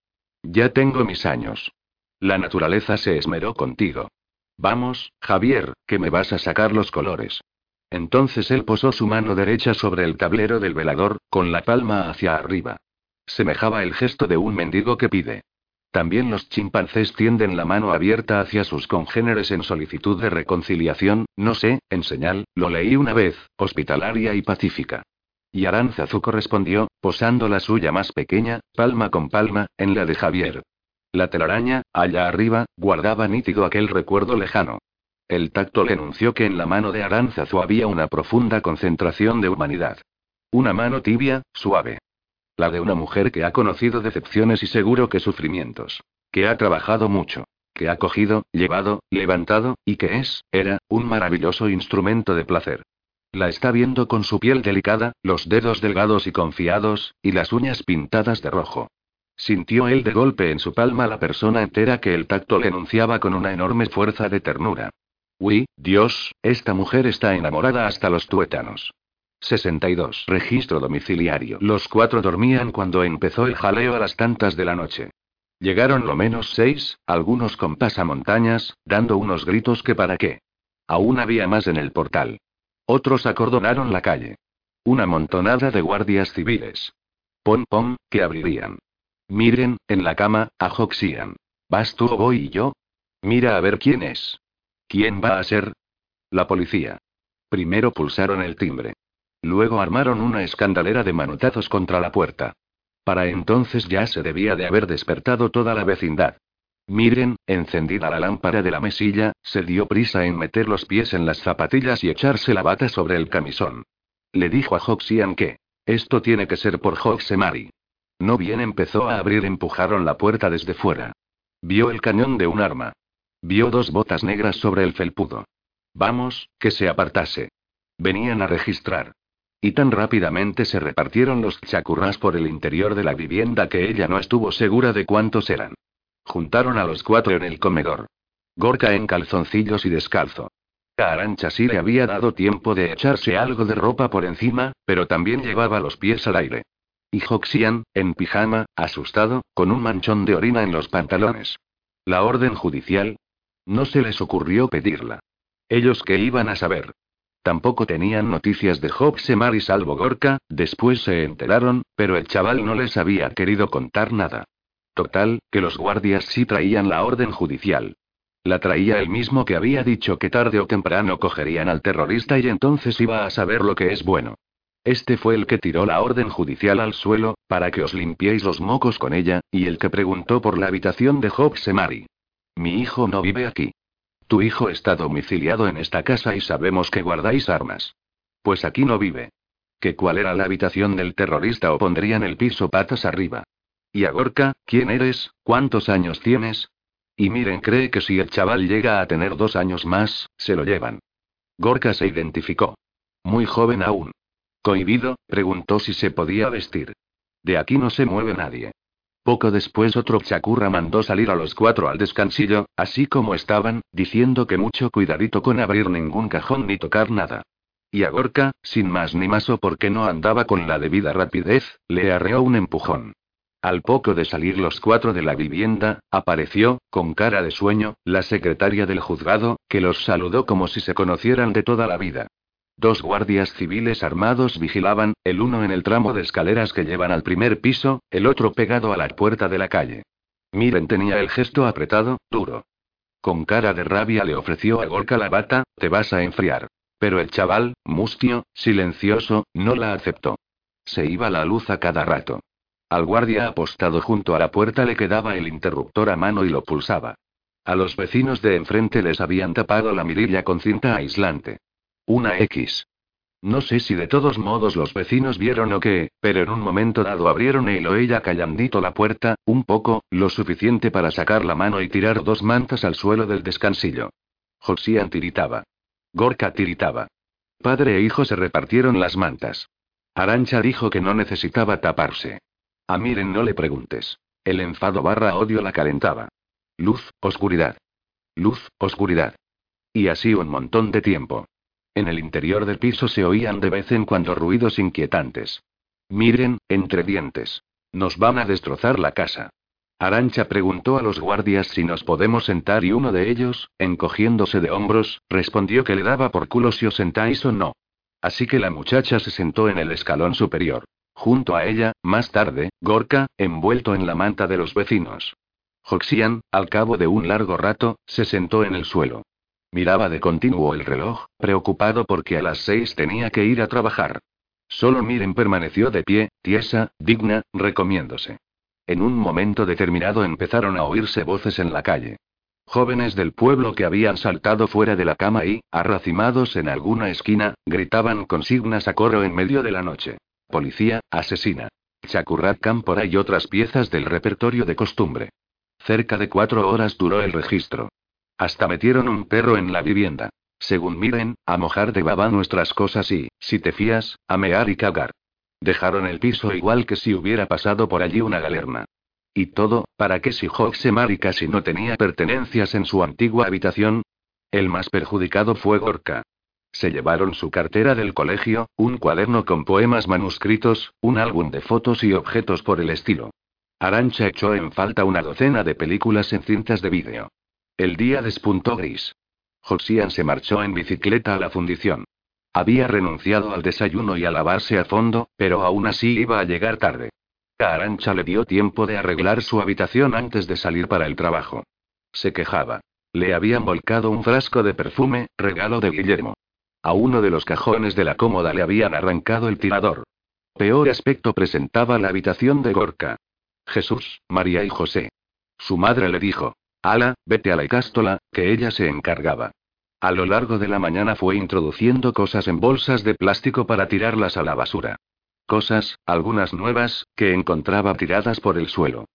Ya tengo mis años. La naturaleza se esmeró contigo. Vamos, Javier, que me vas a sacar los colores. Entonces él posó su mano derecha sobre el tablero del velador, con la palma hacia arriba. Semejaba el gesto de un mendigo que pide. También los chimpancés tienden la mano abierta hacia sus congéneres en solicitud de reconciliación, no sé, en señal, lo leí una vez, hospitalaria y pacífica. Y Aranzazu correspondió, posando la suya más pequeña, palma con palma, en la de Javier. La telaraña, allá arriba, guardaba nítido aquel recuerdo lejano. El tacto le anunció que en la mano de Aranzazu había una profunda concentración de humanidad. Una mano tibia, suave. La de una mujer que ha conocido decepciones y seguro que sufrimientos. Que ha trabajado mucho. Que ha cogido, llevado, levantado, y que es, era, un maravilloso instrumento de placer. La está viendo con su piel delicada, los dedos delgados y confiados, y las uñas pintadas de rojo. Sintió él de golpe en su palma la persona entera que el tacto le enunciaba con una enorme fuerza de ternura. Uy, Dios, esta mujer está enamorada hasta los tuétanos. 62. Registro domiciliario. Los cuatro dormían cuando empezó el jaleo a las tantas de la noche. Llegaron lo menos seis, algunos con pasamontañas, dando unos gritos que para qué. Aún había más en el portal. Otros acordonaron la calle. Una montonada de guardias civiles. Pom pom, que abrirían. Miren, en la cama, a Hoxian. ¿Vas tú o voy y yo? Mira a ver quién es. ¿Quién va a ser? La policía. Primero pulsaron el timbre. Luego armaron una escandalera de manotazos contra la puerta. Para entonces ya se debía de haber despertado toda la vecindad. Miren, encendida la lámpara de la mesilla, se dio prisa en meter los pies en las zapatillas y echarse la bata sobre el camisón. Le dijo a Hoxian que. Esto tiene que ser por Hoxemari. No bien empezó a abrir, empujaron la puerta desde fuera. Vio el cañón de un arma. Vio dos botas negras sobre el felpudo. Vamos, que se apartase. Venían a registrar. Y tan rápidamente se repartieron los chacurras por el interior de la vivienda que ella no estuvo segura de cuántos eran. Juntaron a los cuatro en el comedor. Gorka en calzoncillos y descalzo. A Arancha sí le había dado tiempo de echarse algo de ropa por encima, pero también llevaba los pies al aire. Y Hoxian, en pijama, asustado, con un manchón de orina en los pantalones. La orden judicial. No se les ocurrió pedirla. Ellos que iban a saber. Tampoco tenían noticias de Hobsemar y salvo Gorka, después se enteraron, pero el chaval no les había querido contar nada. Total, que los guardias sí traían la orden judicial. La traía el mismo que había dicho que tarde o temprano cogerían al terrorista y entonces iba a saber lo que es bueno. Este fue el que tiró la orden judicial al suelo, para que os limpiéis los mocos con ella, y el que preguntó por la habitación de Hobsemari. Mi hijo no vive aquí. Tu hijo está domiciliado en esta casa y sabemos que guardáis armas. Pues aquí no vive. ¿Que cuál era la habitación del terrorista o pondrían el piso patas arriba? ¿Y a Gorka, quién eres? ¿Cuántos años tienes? Y miren, cree que si el chaval llega a tener dos años más, se lo llevan. Gorka se identificó. Muy joven aún. Cohibido, preguntó si se podía vestir. De aquí no se mueve nadie. Poco después otro chacurra mandó salir a los cuatro al descansillo, así como estaban, diciendo que mucho cuidadito con abrir ningún cajón ni tocar nada. Y a Gorka, sin más ni más o porque no andaba con la debida rapidez, le arreó un empujón. Al poco de salir los cuatro de la vivienda, apareció, con cara de sueño, la secretaria del juzgado, que los saludó como si se conocieran de toda la vida. Dos guardias civiles armados vigilaban, el uno en el tramo de escaleras que llevan al primer piso, el otro pegado a la puerta de la calle. Miren tenía el gesto apretado, duro. Con cara de rabia le ofreció a Gorka la bata, te vas a enfriar. Pero el chaval, mustio, silencioso, no la aceptó. Se iba la luz a cada rato. Al guardia apostado junto a la puerta le quedaba el interruptor a mano y lo pulsaba. A los vecinos de enfrente les habían tapado la mirilla con cinta aislante. Una X. No sé si de todos modos los vecinos vieron o qué, pero en un momento dado abrieron él o ella callandito la puerta, un poco, lo suficiente para sacar la mano y tirar dos mantas al suelo del descansillo. Josian tiritaba. Gorka tiritaba. Padre e hijo se repartieron las mantas. Arancha dijo que no necesitaba taparse. A Miren no le preguntes. El enfado barra odio la calentaba. Luz, oscuridad. Luz, oscuridad. Y así un montón de tiempo. En el interior del piso se oían de vez en cuando ruidos inquietantes. Miren, entre dientes. Nos van a destrozar la casa. Arancha preguntó a los guardias si nos podemos sentar y uno de ellos, encogiéndose de hombros, respondió que le daba por culo si os sentáis o no. Así que la muchacha se sentó en el escalón superior. Junto a ella, más tarde, Gorka, envuelto en la manta de los vecinos. Joxian, al cabo de un largo rato, se sentó en el suelo. Miraba de continuo el reloj, preocupado porque a las seis tenía que ir a trabajar. Solo Miren permaneció de pie, tiesa, digna, recomiéndose. En un momento determinado empezaron a oírse voces en la calle. Jóvenes del pueblo que habían saltado fuera de la cama y, arracimados en alguna esquina, gritaban consignas a coro en medio de la noche. Policía, asesina. Chakurrat Cámpora y otras piezas del repertorio de costumbre. Cerca de cuatro horas duró el registro. Hasta metieron un perro en la vivienda. Según miren, a mojar de baba nuestras cosas y, si te fías, a mear y cagar. Dejaron el piso igual que si hubiera pasado por allí una galerna. Y todo, ¿para qué si Hoxemar y casi no tenía pertenencias en su antigua habitación? El más perjudicado fue Gorka. Se llevaron su cartera del colegio, un cuaderno con poemas manuscritos, un álbum de fotos y objetos por el estilo. Arancha echó en falta una docena de películas en cintas de vídeo. El día despuntó gris. Josian se marchó en bicicleta a la fundición. Había renunciado al desayuno y a lavarse a fondo, pero aún así iba a llegar tarde. A Arancha le dio tiempo de arreglar su habitación antes de salir para el trabajo. Se quejaba. Le habían volcado un frasco de perfume, regalo de Guillermo. A uno de los cajones de la cómoda le habían arrancado el tirador. Peor aspecto presentaba la habitación de Gorka. Jesús, María y José. Su madre le dijo, Ala, vete a la icástola, que ella se encargaba. A lo largo de la mañana fue introduciendo cosas en bolsas de plástico para tirarlas a la basura. Cosas, algunas nuevas, que encontraba tiradas por el suelo.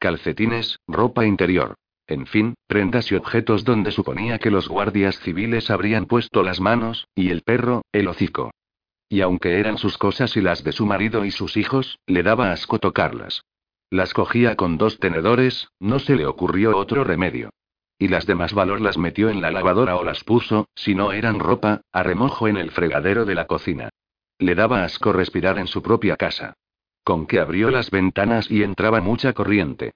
Calcetines, ropa interior. En fin, prendas y objetos donde suponía que los guardias civiles habrían puesto las manos, y el perro, el hocico. Y aunque eran sus cosas y las de su marido y sus hijos, le daba asco tocarlas. Las cogía con dos tenedores, no se le ocurrió otro remedio. Y las de más valor las metió en la lavadora o las puso, si no eran ropa, a remojo en el fregadero de la cocina. Le daba asco respirar en su propia casa. Con que abrió las ventanas y entraba mucha corriente.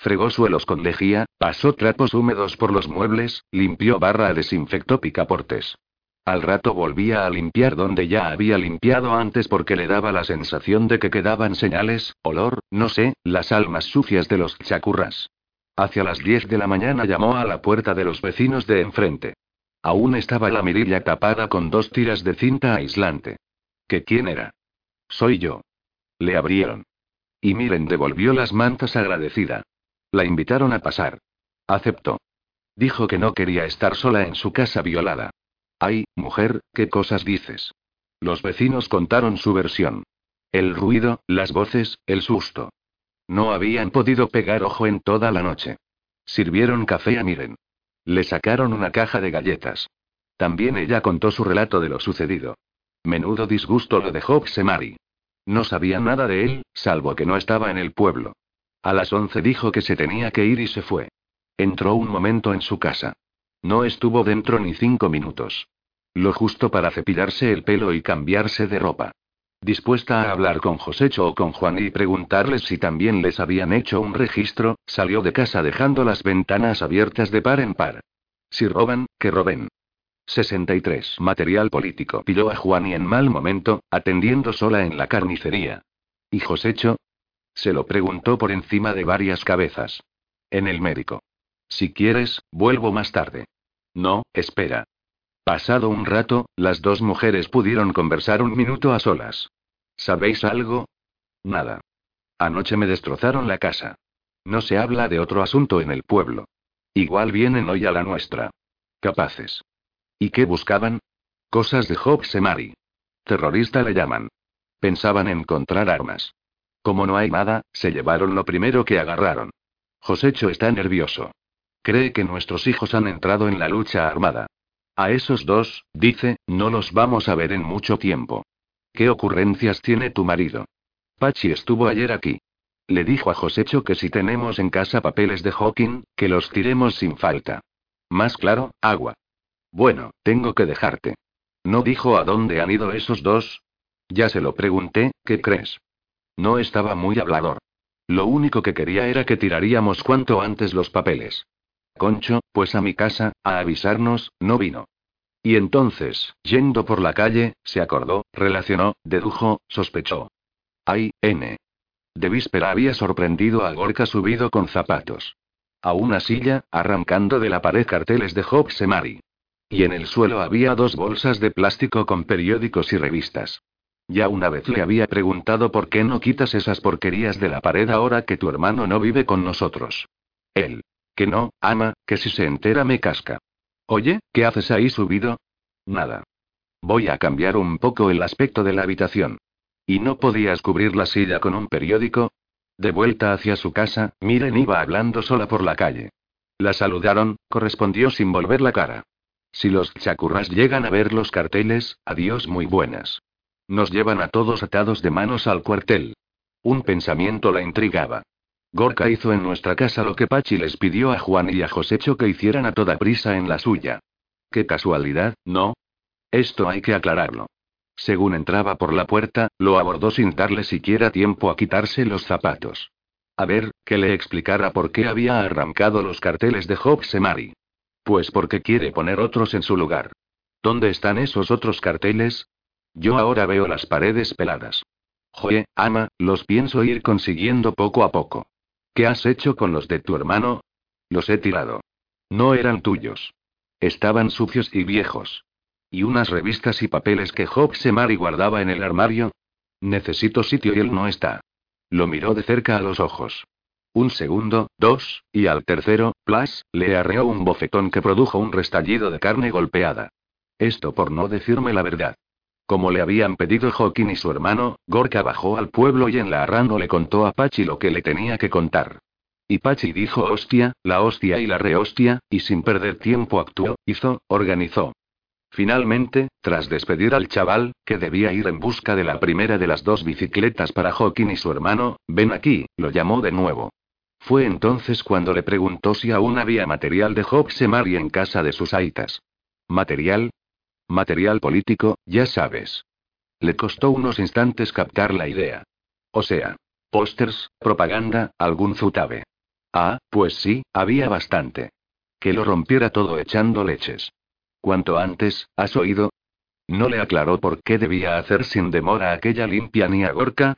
Fregó suelos con lejía, pasó trapos húmedos por los muebles, limpió barra, desinfectó picaportes. Al rato volvía a limpiar donde ya había limpiado antes porque le daba la sensación de que quedaban señales, olor, no sé, las almas sucias de los chacurras. Hacia las 10 de la mañana llamó a la puerta de los vecinos de enfrente. Aún estaba la mirilla tapada con dos tiras de cinta aislante. ¿Que quién era? Soy yo. Le abrieron. Y Miren devolvió las mantas agradecida. La invitaron a pasar. Aceptó. Dijo que no quería estar sola en su casa violada. Ay, mujer, ¿qué cosas dices? Los vecinos contaron su versión. El ruido, las voces, el susto. No habían podido pegar ojo en toda la noche. Sirvieron café a Miren. Le sacaron una caja de galletas. También ella contó su relato de lo sucedido. Menudo disgusto lo dejó Xemari. No sabía nada de él, salvo que no estaba en el pueblo. A las once dijo que se tenía que ir y se fue. Entró un momento en su casa. No estuvo dentro ni cinco minutos. Lo justo para cepillarse el pelo y cambiarse de ropa. Dispuesta a hablar con Josécho o con Juan y preguntarles si también les habían hecho un registro, salió de casa dejando las ventanas abiertas de par en par. Si roban, que roben. 63. Material político. Pilló a Juan y en mal momento, atendiendo sola en la carnicería. ¿Y Josécho? Se lo preguntó por encima de varias cabezas. En el médico. Si quieres, vuelvo más tarde. No, espera. Pasado un rato, las dos mujeres pudieron conversar un minuto a solas. ¿Sabéis algo? Nada. Anoche me destrozaron la casa. No se habla de otro asunto en el pueblo. Igual vienen hoy a la nuestra. Capaces. ¿Y qué buscaban? Cosas de Job Semari. Terrorista le llaman. Pensaban encontrar armas. Como no hay nada, se llevaron lo primero que agarraron. Josecho está nervioso. Cree que nuestros hijos han entrado en la lucha armada. A esos dos, dice, no los vamos a ver en mucho tiempo. ¿Qué ocurrencias tiene tu marido? Pachi estuvo ayer aquí. Le dijo a Josecho que si tenemos en casa papeles de Hawking, que los tiremos sin falta. Más claro, agua. Bueno, tengo que dejarte. ¿No dijo a dónde han ido esos dos? Ya se lo pregunté, ¿qué crees? No estaba muy hablador. Lo único que quería era que tiraríamos cuanto antes los papeles. Concho, pues a mi casa, a avisarnos, no vino. Y entonces, yendo por la calle, se acordó, relacionó, dedujo, sospechó. Ay, N. De víspera había sorprendido a Gorka subido con zapatos. A una silla, arrancando de la pared carteles de Job Semari. Y en el suelo había dos bolsas de plástico con periódicos y revistas. Ya una vez le había preguntado por qué no quitas esas porquerías de la pared ahora que tu hermano no vive con nosotros. Él. Que no, ama, que si se entera me casca. Oye, ¿qué haces ahí subido? Nada. Voy a cambiar un poco el aspecto de la habitación. ¿Y no podías cubrir la silla con un periódico? De vuelta hacia su casa, Miren iba hablando sola por la calle. La saludaron, correspondió sin volver la cara. Si los chacurras llegan a ver los carteles, adiós muy buenas. Nos llevan a todos atados de manos al cuartel. Un pensamiento la intrigaba. Gorka hizo en nuestra casa lo que Pachi les pidió a Juan y a Josecho que hicieran a toda prisa en la suya. Qué casualidad, ¿no? Esto hay que aclararlo. Según entraba por la puerta, lo abordó sin darle siquiera tiempo a quitarse los zapatos. A ver, que le explicara por qué había arrancado los carteles de Job Semari. Pues porque quiere poner otros en su lugar. ¿Dónde están esos otros carteles? Yo ahora veo las paredes peladas. Joe, ama, los pienso ir consiguiendo poco a poco. ¿Qué has hecho con los de tu hermano? Los he tirado. No eran tuyos. Estaban sucios y viejos. ¿Y unas revistas y papeles que Job Semari guardaba en el armario? Necesito sitio y él no está. Lo miró de cerca a los ojos. Un segundo, dos, y al tercero, Plas, le arreó un bofetón que produjo un restallido de carne golpeada. Esto por no decirme la verdad. Como le habían pedido Joaquín y su hermano, Gorka bajó al pueblo y en la arrano le contó a Pachi lo que le tenía que contar. Y Pachi dijo hostia, la hostia y la rehostia, y sin perder tiempo actuó, hizo, organizó. Finalmente, tras despedir al chaval, que debía ir en busca de la primera de las dos bicicletas para Joaquín y su hermano, ven aquí, lo llamó de nuevo. Fue entonces cuando le preguntó si aún había material de Job Semari en casa de sus aitas. ¿Material? Material político, ya sabes. Le costó unos instantes captar la idea. O sea, pósters, propaganda, algún zutabe. Ah, pues sí, había bastante. Que lo rompiera todo echando leches. Cuanto antes, ¿has oído? No le aclaró por qué debía hacer sin demora aquella limpia ni a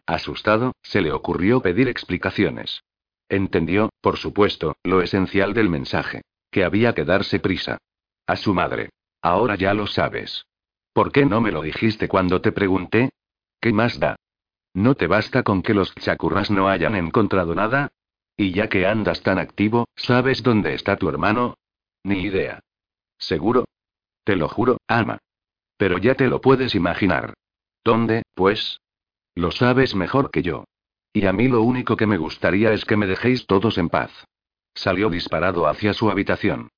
asustado, se le ocurrió pedir explicaciones. Entendió, por supuesto, lo esencial del mensaje. Que había que darse prisa. A su madre. Ahora ya lo sabes. ¿Por qué no me lo dijiste cuando te pregunté? ¿Qué más da? ¿No te basta con que los chacurras no hayan encontrado nada? Y ya que andas tan activo, ¿sabes dónde está tu hermano? Ni idea. ¿Seguro? Te lo juro, ama. Pero ya te lo puedes imaginar. ¿Dónde, pues? Lo sabes mejor que yo. Y a mí lo único que me gustaría es que me dejéis todos en paz. Salió disparado hacia su habitación.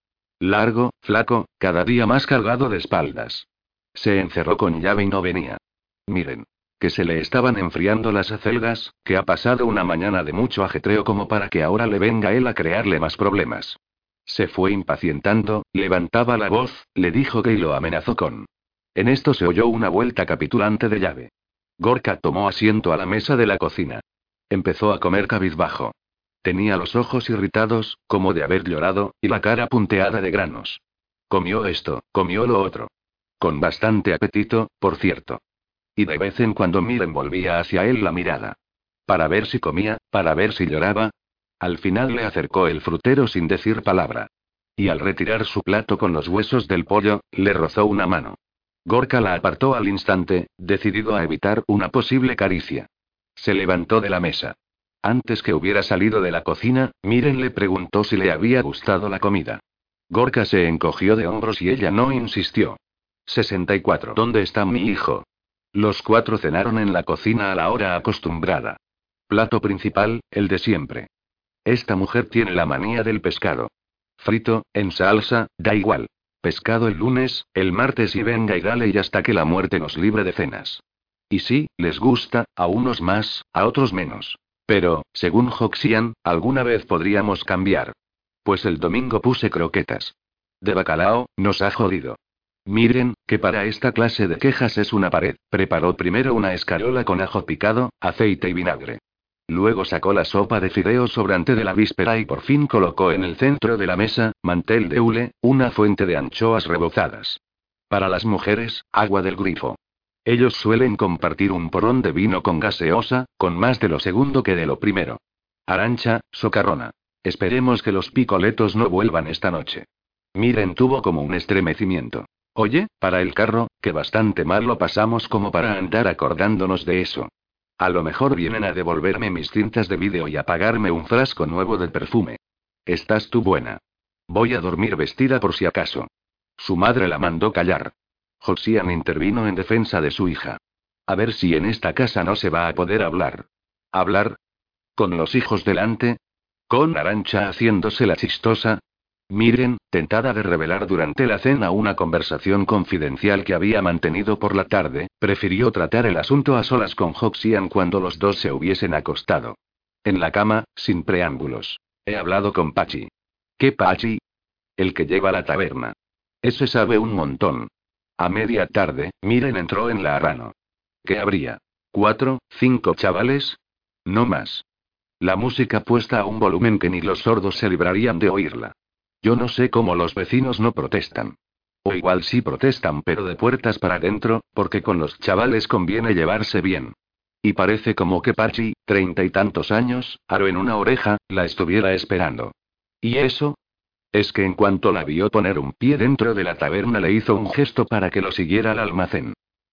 Largo, flaco, cada día más cargado de espaldas. Se encerró con llave y no venía. Miren. Que se le estaban enfriando las acelgas, que ha pasado una mañana de mucho ajetreo como para que ahora le venga él a crearle más problemas. Se fue impacientando, levantaba la voz, le dijo que y lo amenazó con. En esto se oyó una vuelta capitulante de llave. Gorka tomó asiento a la mesa de la cocina. Empezó a comer cabizbajo. Tenía los ojos irritados, como de haber llorado, y la cara punteada de granos. Comió esto, comió lo otro. Con bastante apetito, por cierto. Y de vez en cuando Miren volvía hacia él la mirada. Para ver si comía, para ver si lloraba. Al final le acercó el frutero sin decir palabra. Y al retirar su plato con los huesos del pollo, le rozó una mano. Gorka la apartó al instante, decidido a evitar una posible caricia. Se levantó de la mesa. Antes que hubiera salido de la cocina, Miren le preguntó si le había gustado la comida. Gorka se encogió de hombros y ella no insistió. 64. ¿Dónde está mi hijo? Los cuatro cenaron en la cocina a la hora acostumbrada. Plato principal, el de siempre. Esta mujer tiene la manía del pescado. Frito, en salsa, da igual. Pescado el lunes, el martes y venga y dale y hasta que la muerte nos libre de cenas. Y sí, les gusta, a unos más, a otros menos. Pero, según Hoxian, alguna vez podríamos cambiar. Pues el domingo puse croquetas. De bacalao, nos ha jodido. Miren, que para esta clase de quejas es una pared. Preparó primero una escarola con ajo picado, aceite y vinagre. Luego sacó la sopa de fideos sobrante de la víspera y por fin colocó en el centro de la mesa, mantel de hule, una fuente de anchoas rebozadas. Para las mujeres, agua del grifo. Ellos suelen compartir un porrón de vino con gaseosa, con más de lo segundo que de lo primero. Arancha, socarrona. Esperemos que los picoletos no vuelvan esta noche. Miren tuvo como un estremecimiento. Oye, para el carro, que bastante mal lo pasamos como para andar acordándonos de eso. A lo mejor vienen a devolverme mis cintas de vídeo y a pagarme un frasco nuevo de perfume. Estás tú buena. Voy a dormir vestida por si acaso. Su madre la mandó callar. Josian intervino en defensa de su hija. A ver si en esta casa no se va a poder hablar. ¿Hablar? ¿Con los hijos delante? ¿Con Arancha haciéndose la chistosa? Miren, tentada de revelar durante la cena una conversación confidencial que había mantenido por la tarde, prefirió tratar el asunto a solas con Hoxian cuando los dos se hubiesen acostado. En la cama, sin preámbulos. He hablado con Pachi. ¿Qué Pachi? El que lleva la taberna. Ese sabe un montón. A media tarde, Miren entró en la Arrano. ¿Qué habría? ¿Cuatro, cinco chavales? No más. La música puesta a un volumen que ni los sordos se librarían de oírla. Yo no sé cómo los vecinos no protestan. O igual sí protestan, pero de puertas para adentro, porque con los chavales conviene llevarse bien. Y parece como que Pachi, treinta y tantos años, aro en una oreja, la estuviera esperando. ¿Y eso? Es que en cuanto la vio poner un pie dentro de la taberna le hizo un gesto para que lo siguiera al almacén.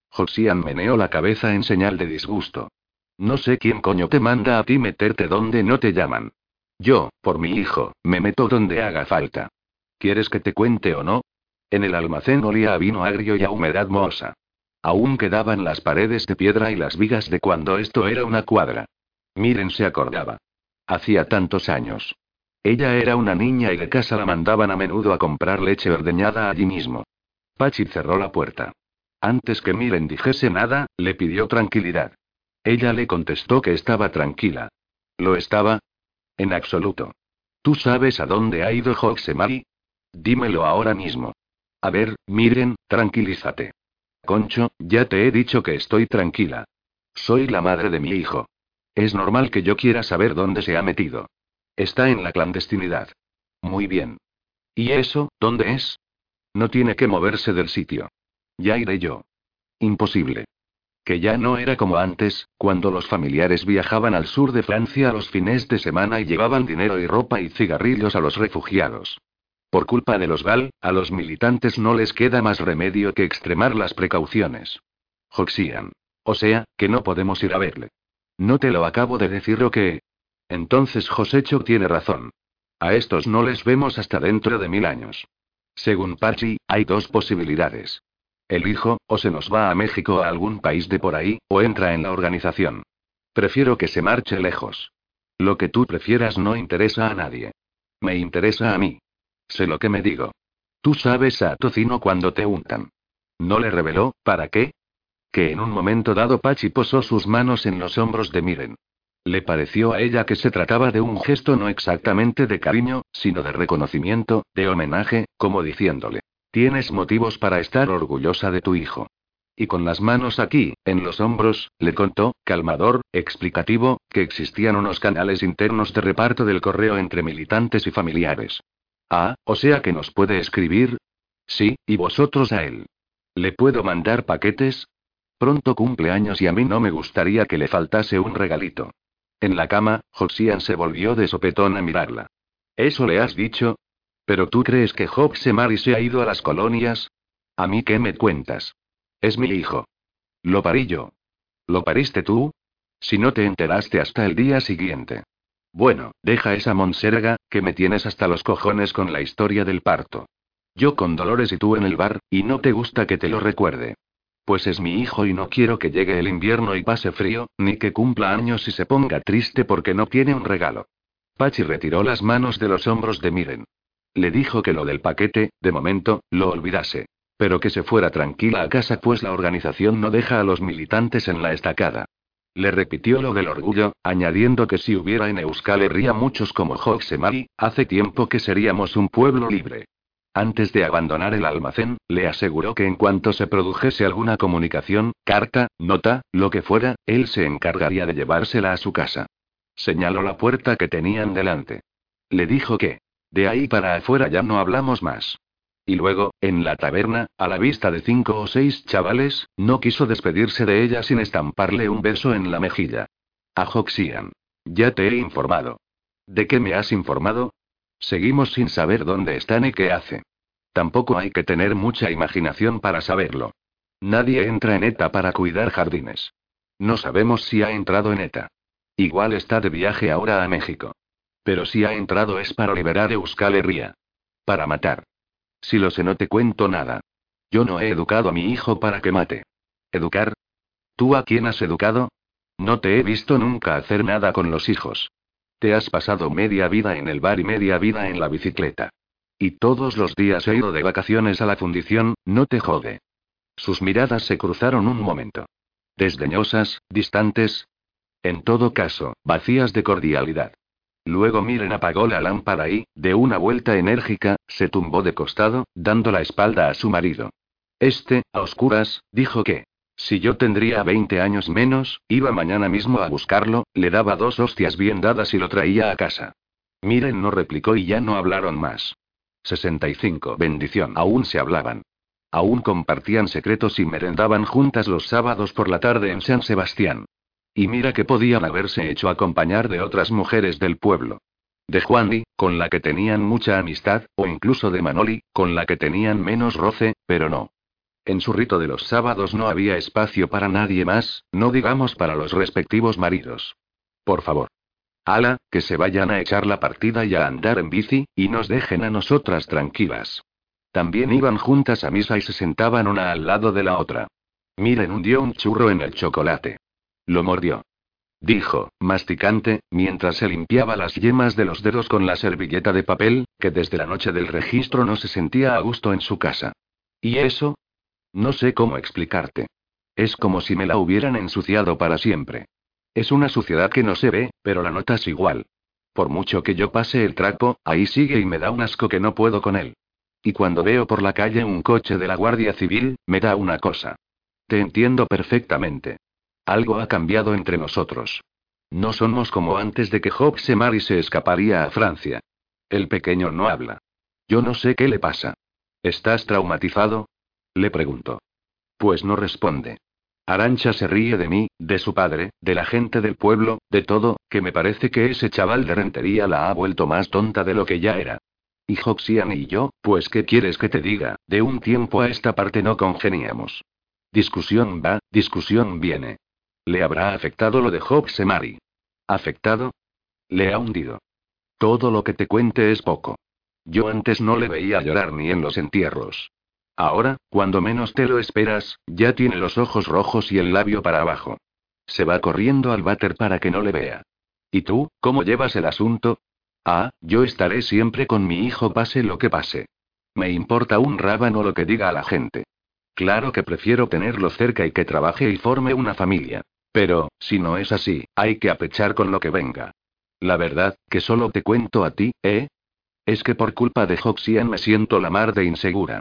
Josian meneó la cabeza en señal de disgusto. No sé quién coño te manda a ti meterte donde no te llaman. Yo, por mi hijo, me meto donde haga falta. ¿Quieres que te cuente o no? En el almacén olía a vino agrio y a humedad mohosa. Aún quedaban las paredes de piedra y las vigas de cuando esto era una cuadra. Miren, se acordaba. Hacía tantos años. Ella era una niña y de casa la mandaban a menudo a comprar leche ordeñada allí mismo. Pachi cerró la puerta. Antes que Miren dijese nada, le pidió tranquilidad. Ella le contestó que estaba tranquila. Lo estaba, en absoluto. ¿Tú sabes a dónde ha ido Hoxemari? Dímelo ahora mismo. A ver, miren, tranquilízate. Concho, ya te he dicho que estoy tranquila. Soy la madre de mi hijo. Es normal que yo quiera saber dónde se ha metido. Está en la clandestinidad. Muy bien. ¿Y eso, dónde es? No tiene que moverse del sitio. Ya iré yo. Imposible que ya no era como antes, cuando los familiares viajaban al sur de Francia los fines de semana y llevaban dinero y ropa y cigarrillos a los refugiados. Por culpa de los GAL, a los militantes no les queda más remedio que extremar las precauciones. Joxian. O sea, que no podemos ir a verle. No te lo acabo de decir lo que. Entonces Josecho tiene razón. A estos no les vemos hasta dentro de mil años. Según Pachi, hay dos posibilidades. El hijo, o se nos va a México o a algún país de por ahí, o entra en la organización. Prefiero que se marche lejos. Lo que tú prefieras no interesa a nadie. Me interesa a mí. Sé lo que me digo. Tú sabes a tocino cuando te untan. ¿No le reveló, para qué? Que en un momento dado Pachi posó sus manos en los hombros de Miren. Le pareció a ella que se trataba de un gesto no exactamente de cariño, sino de reconocimiento, de homenaje, como diciéndole. Tienes motivos para estar orgullosa de tu hijo. Y con las manos aquí, en los hombros, le contó, calmador, explicativo, que existían unos canales internos de reparto del correo entre militantes y familiares. Ah, o sea que nos puede escribir. Sí, y vosotros a él. ¿Le puedo mandar paquetes? Pronto cumpleaños y a mí no me gustaría que le faltase un regalito. En la cama, Josian se volvió de sopetón a mirarla. ¿Eso le has dicho? ¿Pero tú crees que Job Semari se ha ido a las colonias? ¿A mí qué me cuentas? Es mi hijo. Lo parí yo. ¿Lo pariste tú? Si no te enteraste hasta el día siguiente. Bueno, deja esa monserga, que me tienes hasta los cojones con la historia del parto. Yo con Dolores y tú en el bar, y no te gusta que te lo recuerde. Pues es mi hijo y no quiero que llegue el invierno y pase frío, ni que cumpla años y se ponga triste porque no tiene un regalo. Pachi retiró las manos de los hombros de Miren. Le dijo que lo del paquete, de momento, lo olvidase. Pero que se fuera tranquila a casa pues la organización no deja a los militantes en la estacada. Le repitió lo del orgullo, añadiendo que si hubiera en Euskal Herria muchos como Hoxemari, hace tiempo que seríamos un pueblo libre. Antes de abandonar el almacén, le aseguró que en cuanto se produjese alguna comunicación, carta, nota, lo que fuera, él se encargaría de llevársela a su casa. Señaló la puerta que tenían delante. Le dijo que, de ahí para afuera ya no hablamos más. Y luego, en la taberna, a la vista de cinco o seis chavales, no quiso despedirse de ella sin estamparle un beso en la mejilla. A. Ya te he informado. ¿De qué me has informado? Seguimos sin saber dónde están y qué hace. Tampoco hay que tener mucha imaginación para saberlo. Nadie entra en ETA para cuidar jardines. No sabemos si ha entrado en ETA. Igual está de viaje ahora a México. Pero si ha entrado es para liberar Euskal Herria. Para matar. Si lo sé no te cuento nada. Yo no he educado a mi hijo para que mate. ¿Educar? ¿Tú a quién has educado? No te he visto nunca hacer nada con los hijos. Te has pasado media vida en el bar y media vida en la bicicleta. Y todos los días he ido de vacaciones a la fundición, no te jode. Sus miradas se cruzaron un momento. Desdeñosas, distantes. En todo caso, vacías de cordialidad. Luego Miren apagó la lámpara y, de una vuelta enérgica, se tumbó de costado, dando la espalda a su marido. Este, a oscuras, dijo que, si yo tendría 20 años menos, iba mañana mismo a buscarlo, le daba dos hostias bien dadas y lo traía a casa. Miren no replicó y ya no hablaron más. 65. Bendición. Aún se hablaban. Aún compartían secretos y merendaban juntas los sábados por la tarde en San Sebastián. Y mira que podían haberse hecho acompañar de otras mujeres del pueblo. De Juani, con la que tenían mucha amistad, o incluso de Manoli, con la que tenían menos roce, pero no. En su rito de los sábados no había espacio para nadie más, no digamos para los respectivos maridos. Por favor. Ala, que se vayan a echar la partida y a andar en bici, y nos dejen a nosotras tranquilas. También iban juntas a misa y se sentaban una al lado de la otra. Miren hundió un churro en el chocolate. Lo mordió. Dijo, masticante, mientras se limpiaba las yemas de los dedos con la servilleta de papel, que desde la noche del registro no se sentía a gusto en su casa. ¿Y eso? No sé cómo explicarte. Es como si me la hubieran ensuciado para siempre. Es una suciedad que no se ve, pero la notas igual. Por mucho que yo pase el trapo, ahí sigue y me da un asco que no puedo con él. Y cuando veo por la calle un coche de la Guardia Civil, me da una cosa. Te entiendo perfectamente. Algo ha cambiado entre nosotros. No somos como antes de que Job se mar se escaparía a Francia. El pequeño no habla. Yo no sé qué le pasa. ¿Estás traumatizado? Le pregunto. Pues no responde. Arancha se ríe de mí, de su padre, de la gente del pueblo, de todo, que me parece que ese chaval de rentería la ha vuelto más tonta de lo que ya era. Y Joxian y yo, pues ¿qué quieres que te diga? De un tiempo a esta parte no congeniamos. Discusión va, discusión viene. ¿Le habrá afectado lo de Job Semari? ¿Afectado? Le ha hundido. Todo lo que te cuente es poco. Yo antes no le veía llorar ni en los entierros. Ahora, cuando menos te lo esperas, ya tiene los ojos rojos y el labio para abajo. Se va corriendo al váter para que no le vea. ¿Y tú, cómo llevas el asunto? Ah, yo estaré siempre con mi hijo pase lo que pase. Me importa un rábano lo que diga a la gente. Claro que prefiero tenerlo cerca y que trabaje y forme una familia. Pero, si no es así, hay que apechar con lo que venga. La verdad, que solo te cuento a ti, ¿eh? Es que por culpa de Hoxian me siento la mar de insegura.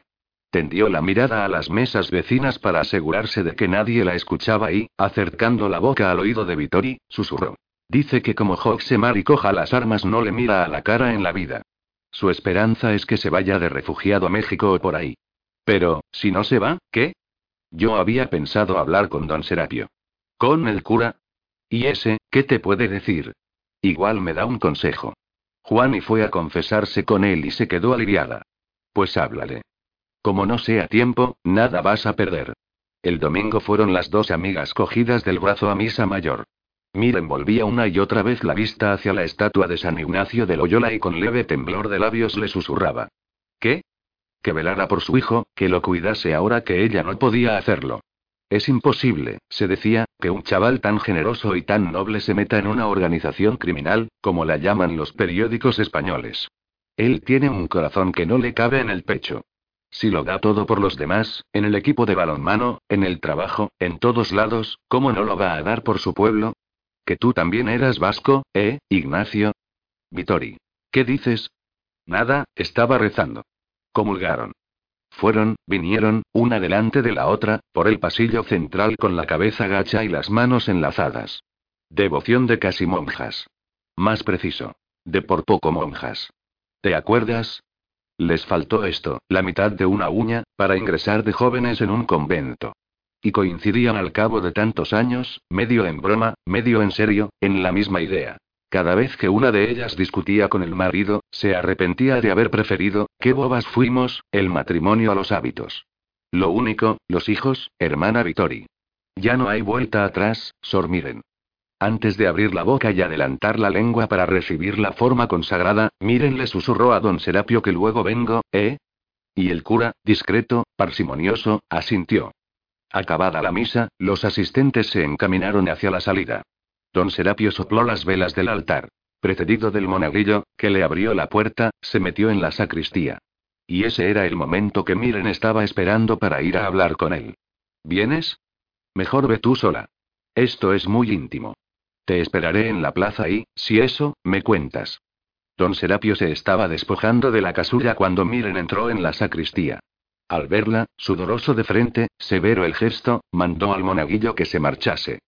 Tendió la mirada a las mesas vecinas para asegurarse de que nadie la escuchaba y, acercando la boca al oído de Vittori, susurró. Dice que como Hoxemar y coja las armas no le mira a la cara en la vida. Su esperanza es que se vaya de refugiado a México o por ahí. Pero, si no se va, ¿qué? Yo había pensado hablar con don Serapio. ¿Con el cura? ¿Y ese, qué te puede decir? Igual me da un consejo. Juan fue a confesarse con él y se quedó aliviada. Pues háblale. Como no sea tiempo, nada vas a perder. El domingo fueron las dos amigas cogidas del brazo a misa mayor. Miren volvía una y otra vez la vista hacia la estatua de San Ignacio de Loyola y con leve temblor de labios le susurraba. ¿Qué? Que velara por su hijo, que lo cuidase ahora que ella no podía hacerlo. Es imposible, se decía, que un chaval tan generoso y tan noble se meta en una organización criminal, como la llaman los periódicos españoles. Él tiene un corazón que no le cabe en el pecho. Si lo da todo por los demás, en el equipo de balonmano, en el trabajo, en todos lados, ¿cómo no lo va a dar por su pueblo? Que tú también eras vasco, ¿eh, Ignacio? Vitori. ¿Qué dices? Nada, estaba rezando. Comulgaron. Fueron, vinieron, una delante de la otra, por el pasillo central con la cabeza gacha y las manos enlazadas. Devoción de casi monjas. Más preciso. De por poco monjas. ¿Te acuerdas? Les faltó esto, la mitad de una uña, para ingresar de jóvenes en un convento. Y coincidían al cabo de tantos años, medio en broma, medio en serio, en la misma idea. Cada vez que una de ellas discutía con el marido, se arrepentía de haber preferido, qué bobas fuimos, el matrimonio a los hábitos. Lo único, los hijos, hermana Vittori. Ya no hay vuelta atrás, Sor Miren. Antes de abrir la boca y adelantar la lengua para recibir la forma consagrada, Miren le susurró a don Serapio que luego vengo, ¿eh? Y el cura, discreto, parsimonioso, asintió. Acabada la misa, los asistentes se encaminaron hacia la salida. Don Serapio sopló las velas del altar. Precedido del monaguillo, que le abrió la puerta, se metió en la sacristía. Y ese era el momento que Miren estaba esperando para ir a hablar con él. ¿Vienes? Mejor ve tú sola. Esto es muy íntimo. Te esperaré en la plaza y, si eso, me cuentas. Don Serapio se estaba despojando de la casulla cuando Miren entró en la sacristía. Al verla, sudoroso de frente, severo el gesto, mandó al monaguillo que se marchase.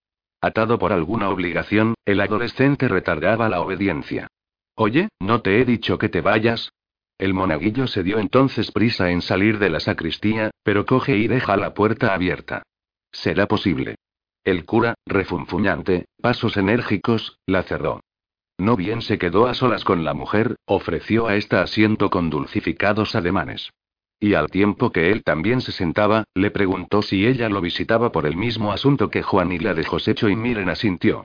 Atado por alguna obligación, el adolescente retardaba la obediencia. Oye, ¿no te he dicho que te vayas? El monaguillo se dio entonces prisa en salir de la sacristía, pero coge y deja la puerta abierta. Será posible. El cura, refunfuñante, pasos enérgicos, la cerró. No bien se quedó a solas con la mujer, ofreció a esta asiento con dulcificados ademanes. Y al tiempo que él también se sentaba, le preguntó si ella lo visitaba por el mismo asunto que Juan y la de Josécho y Miren asintió.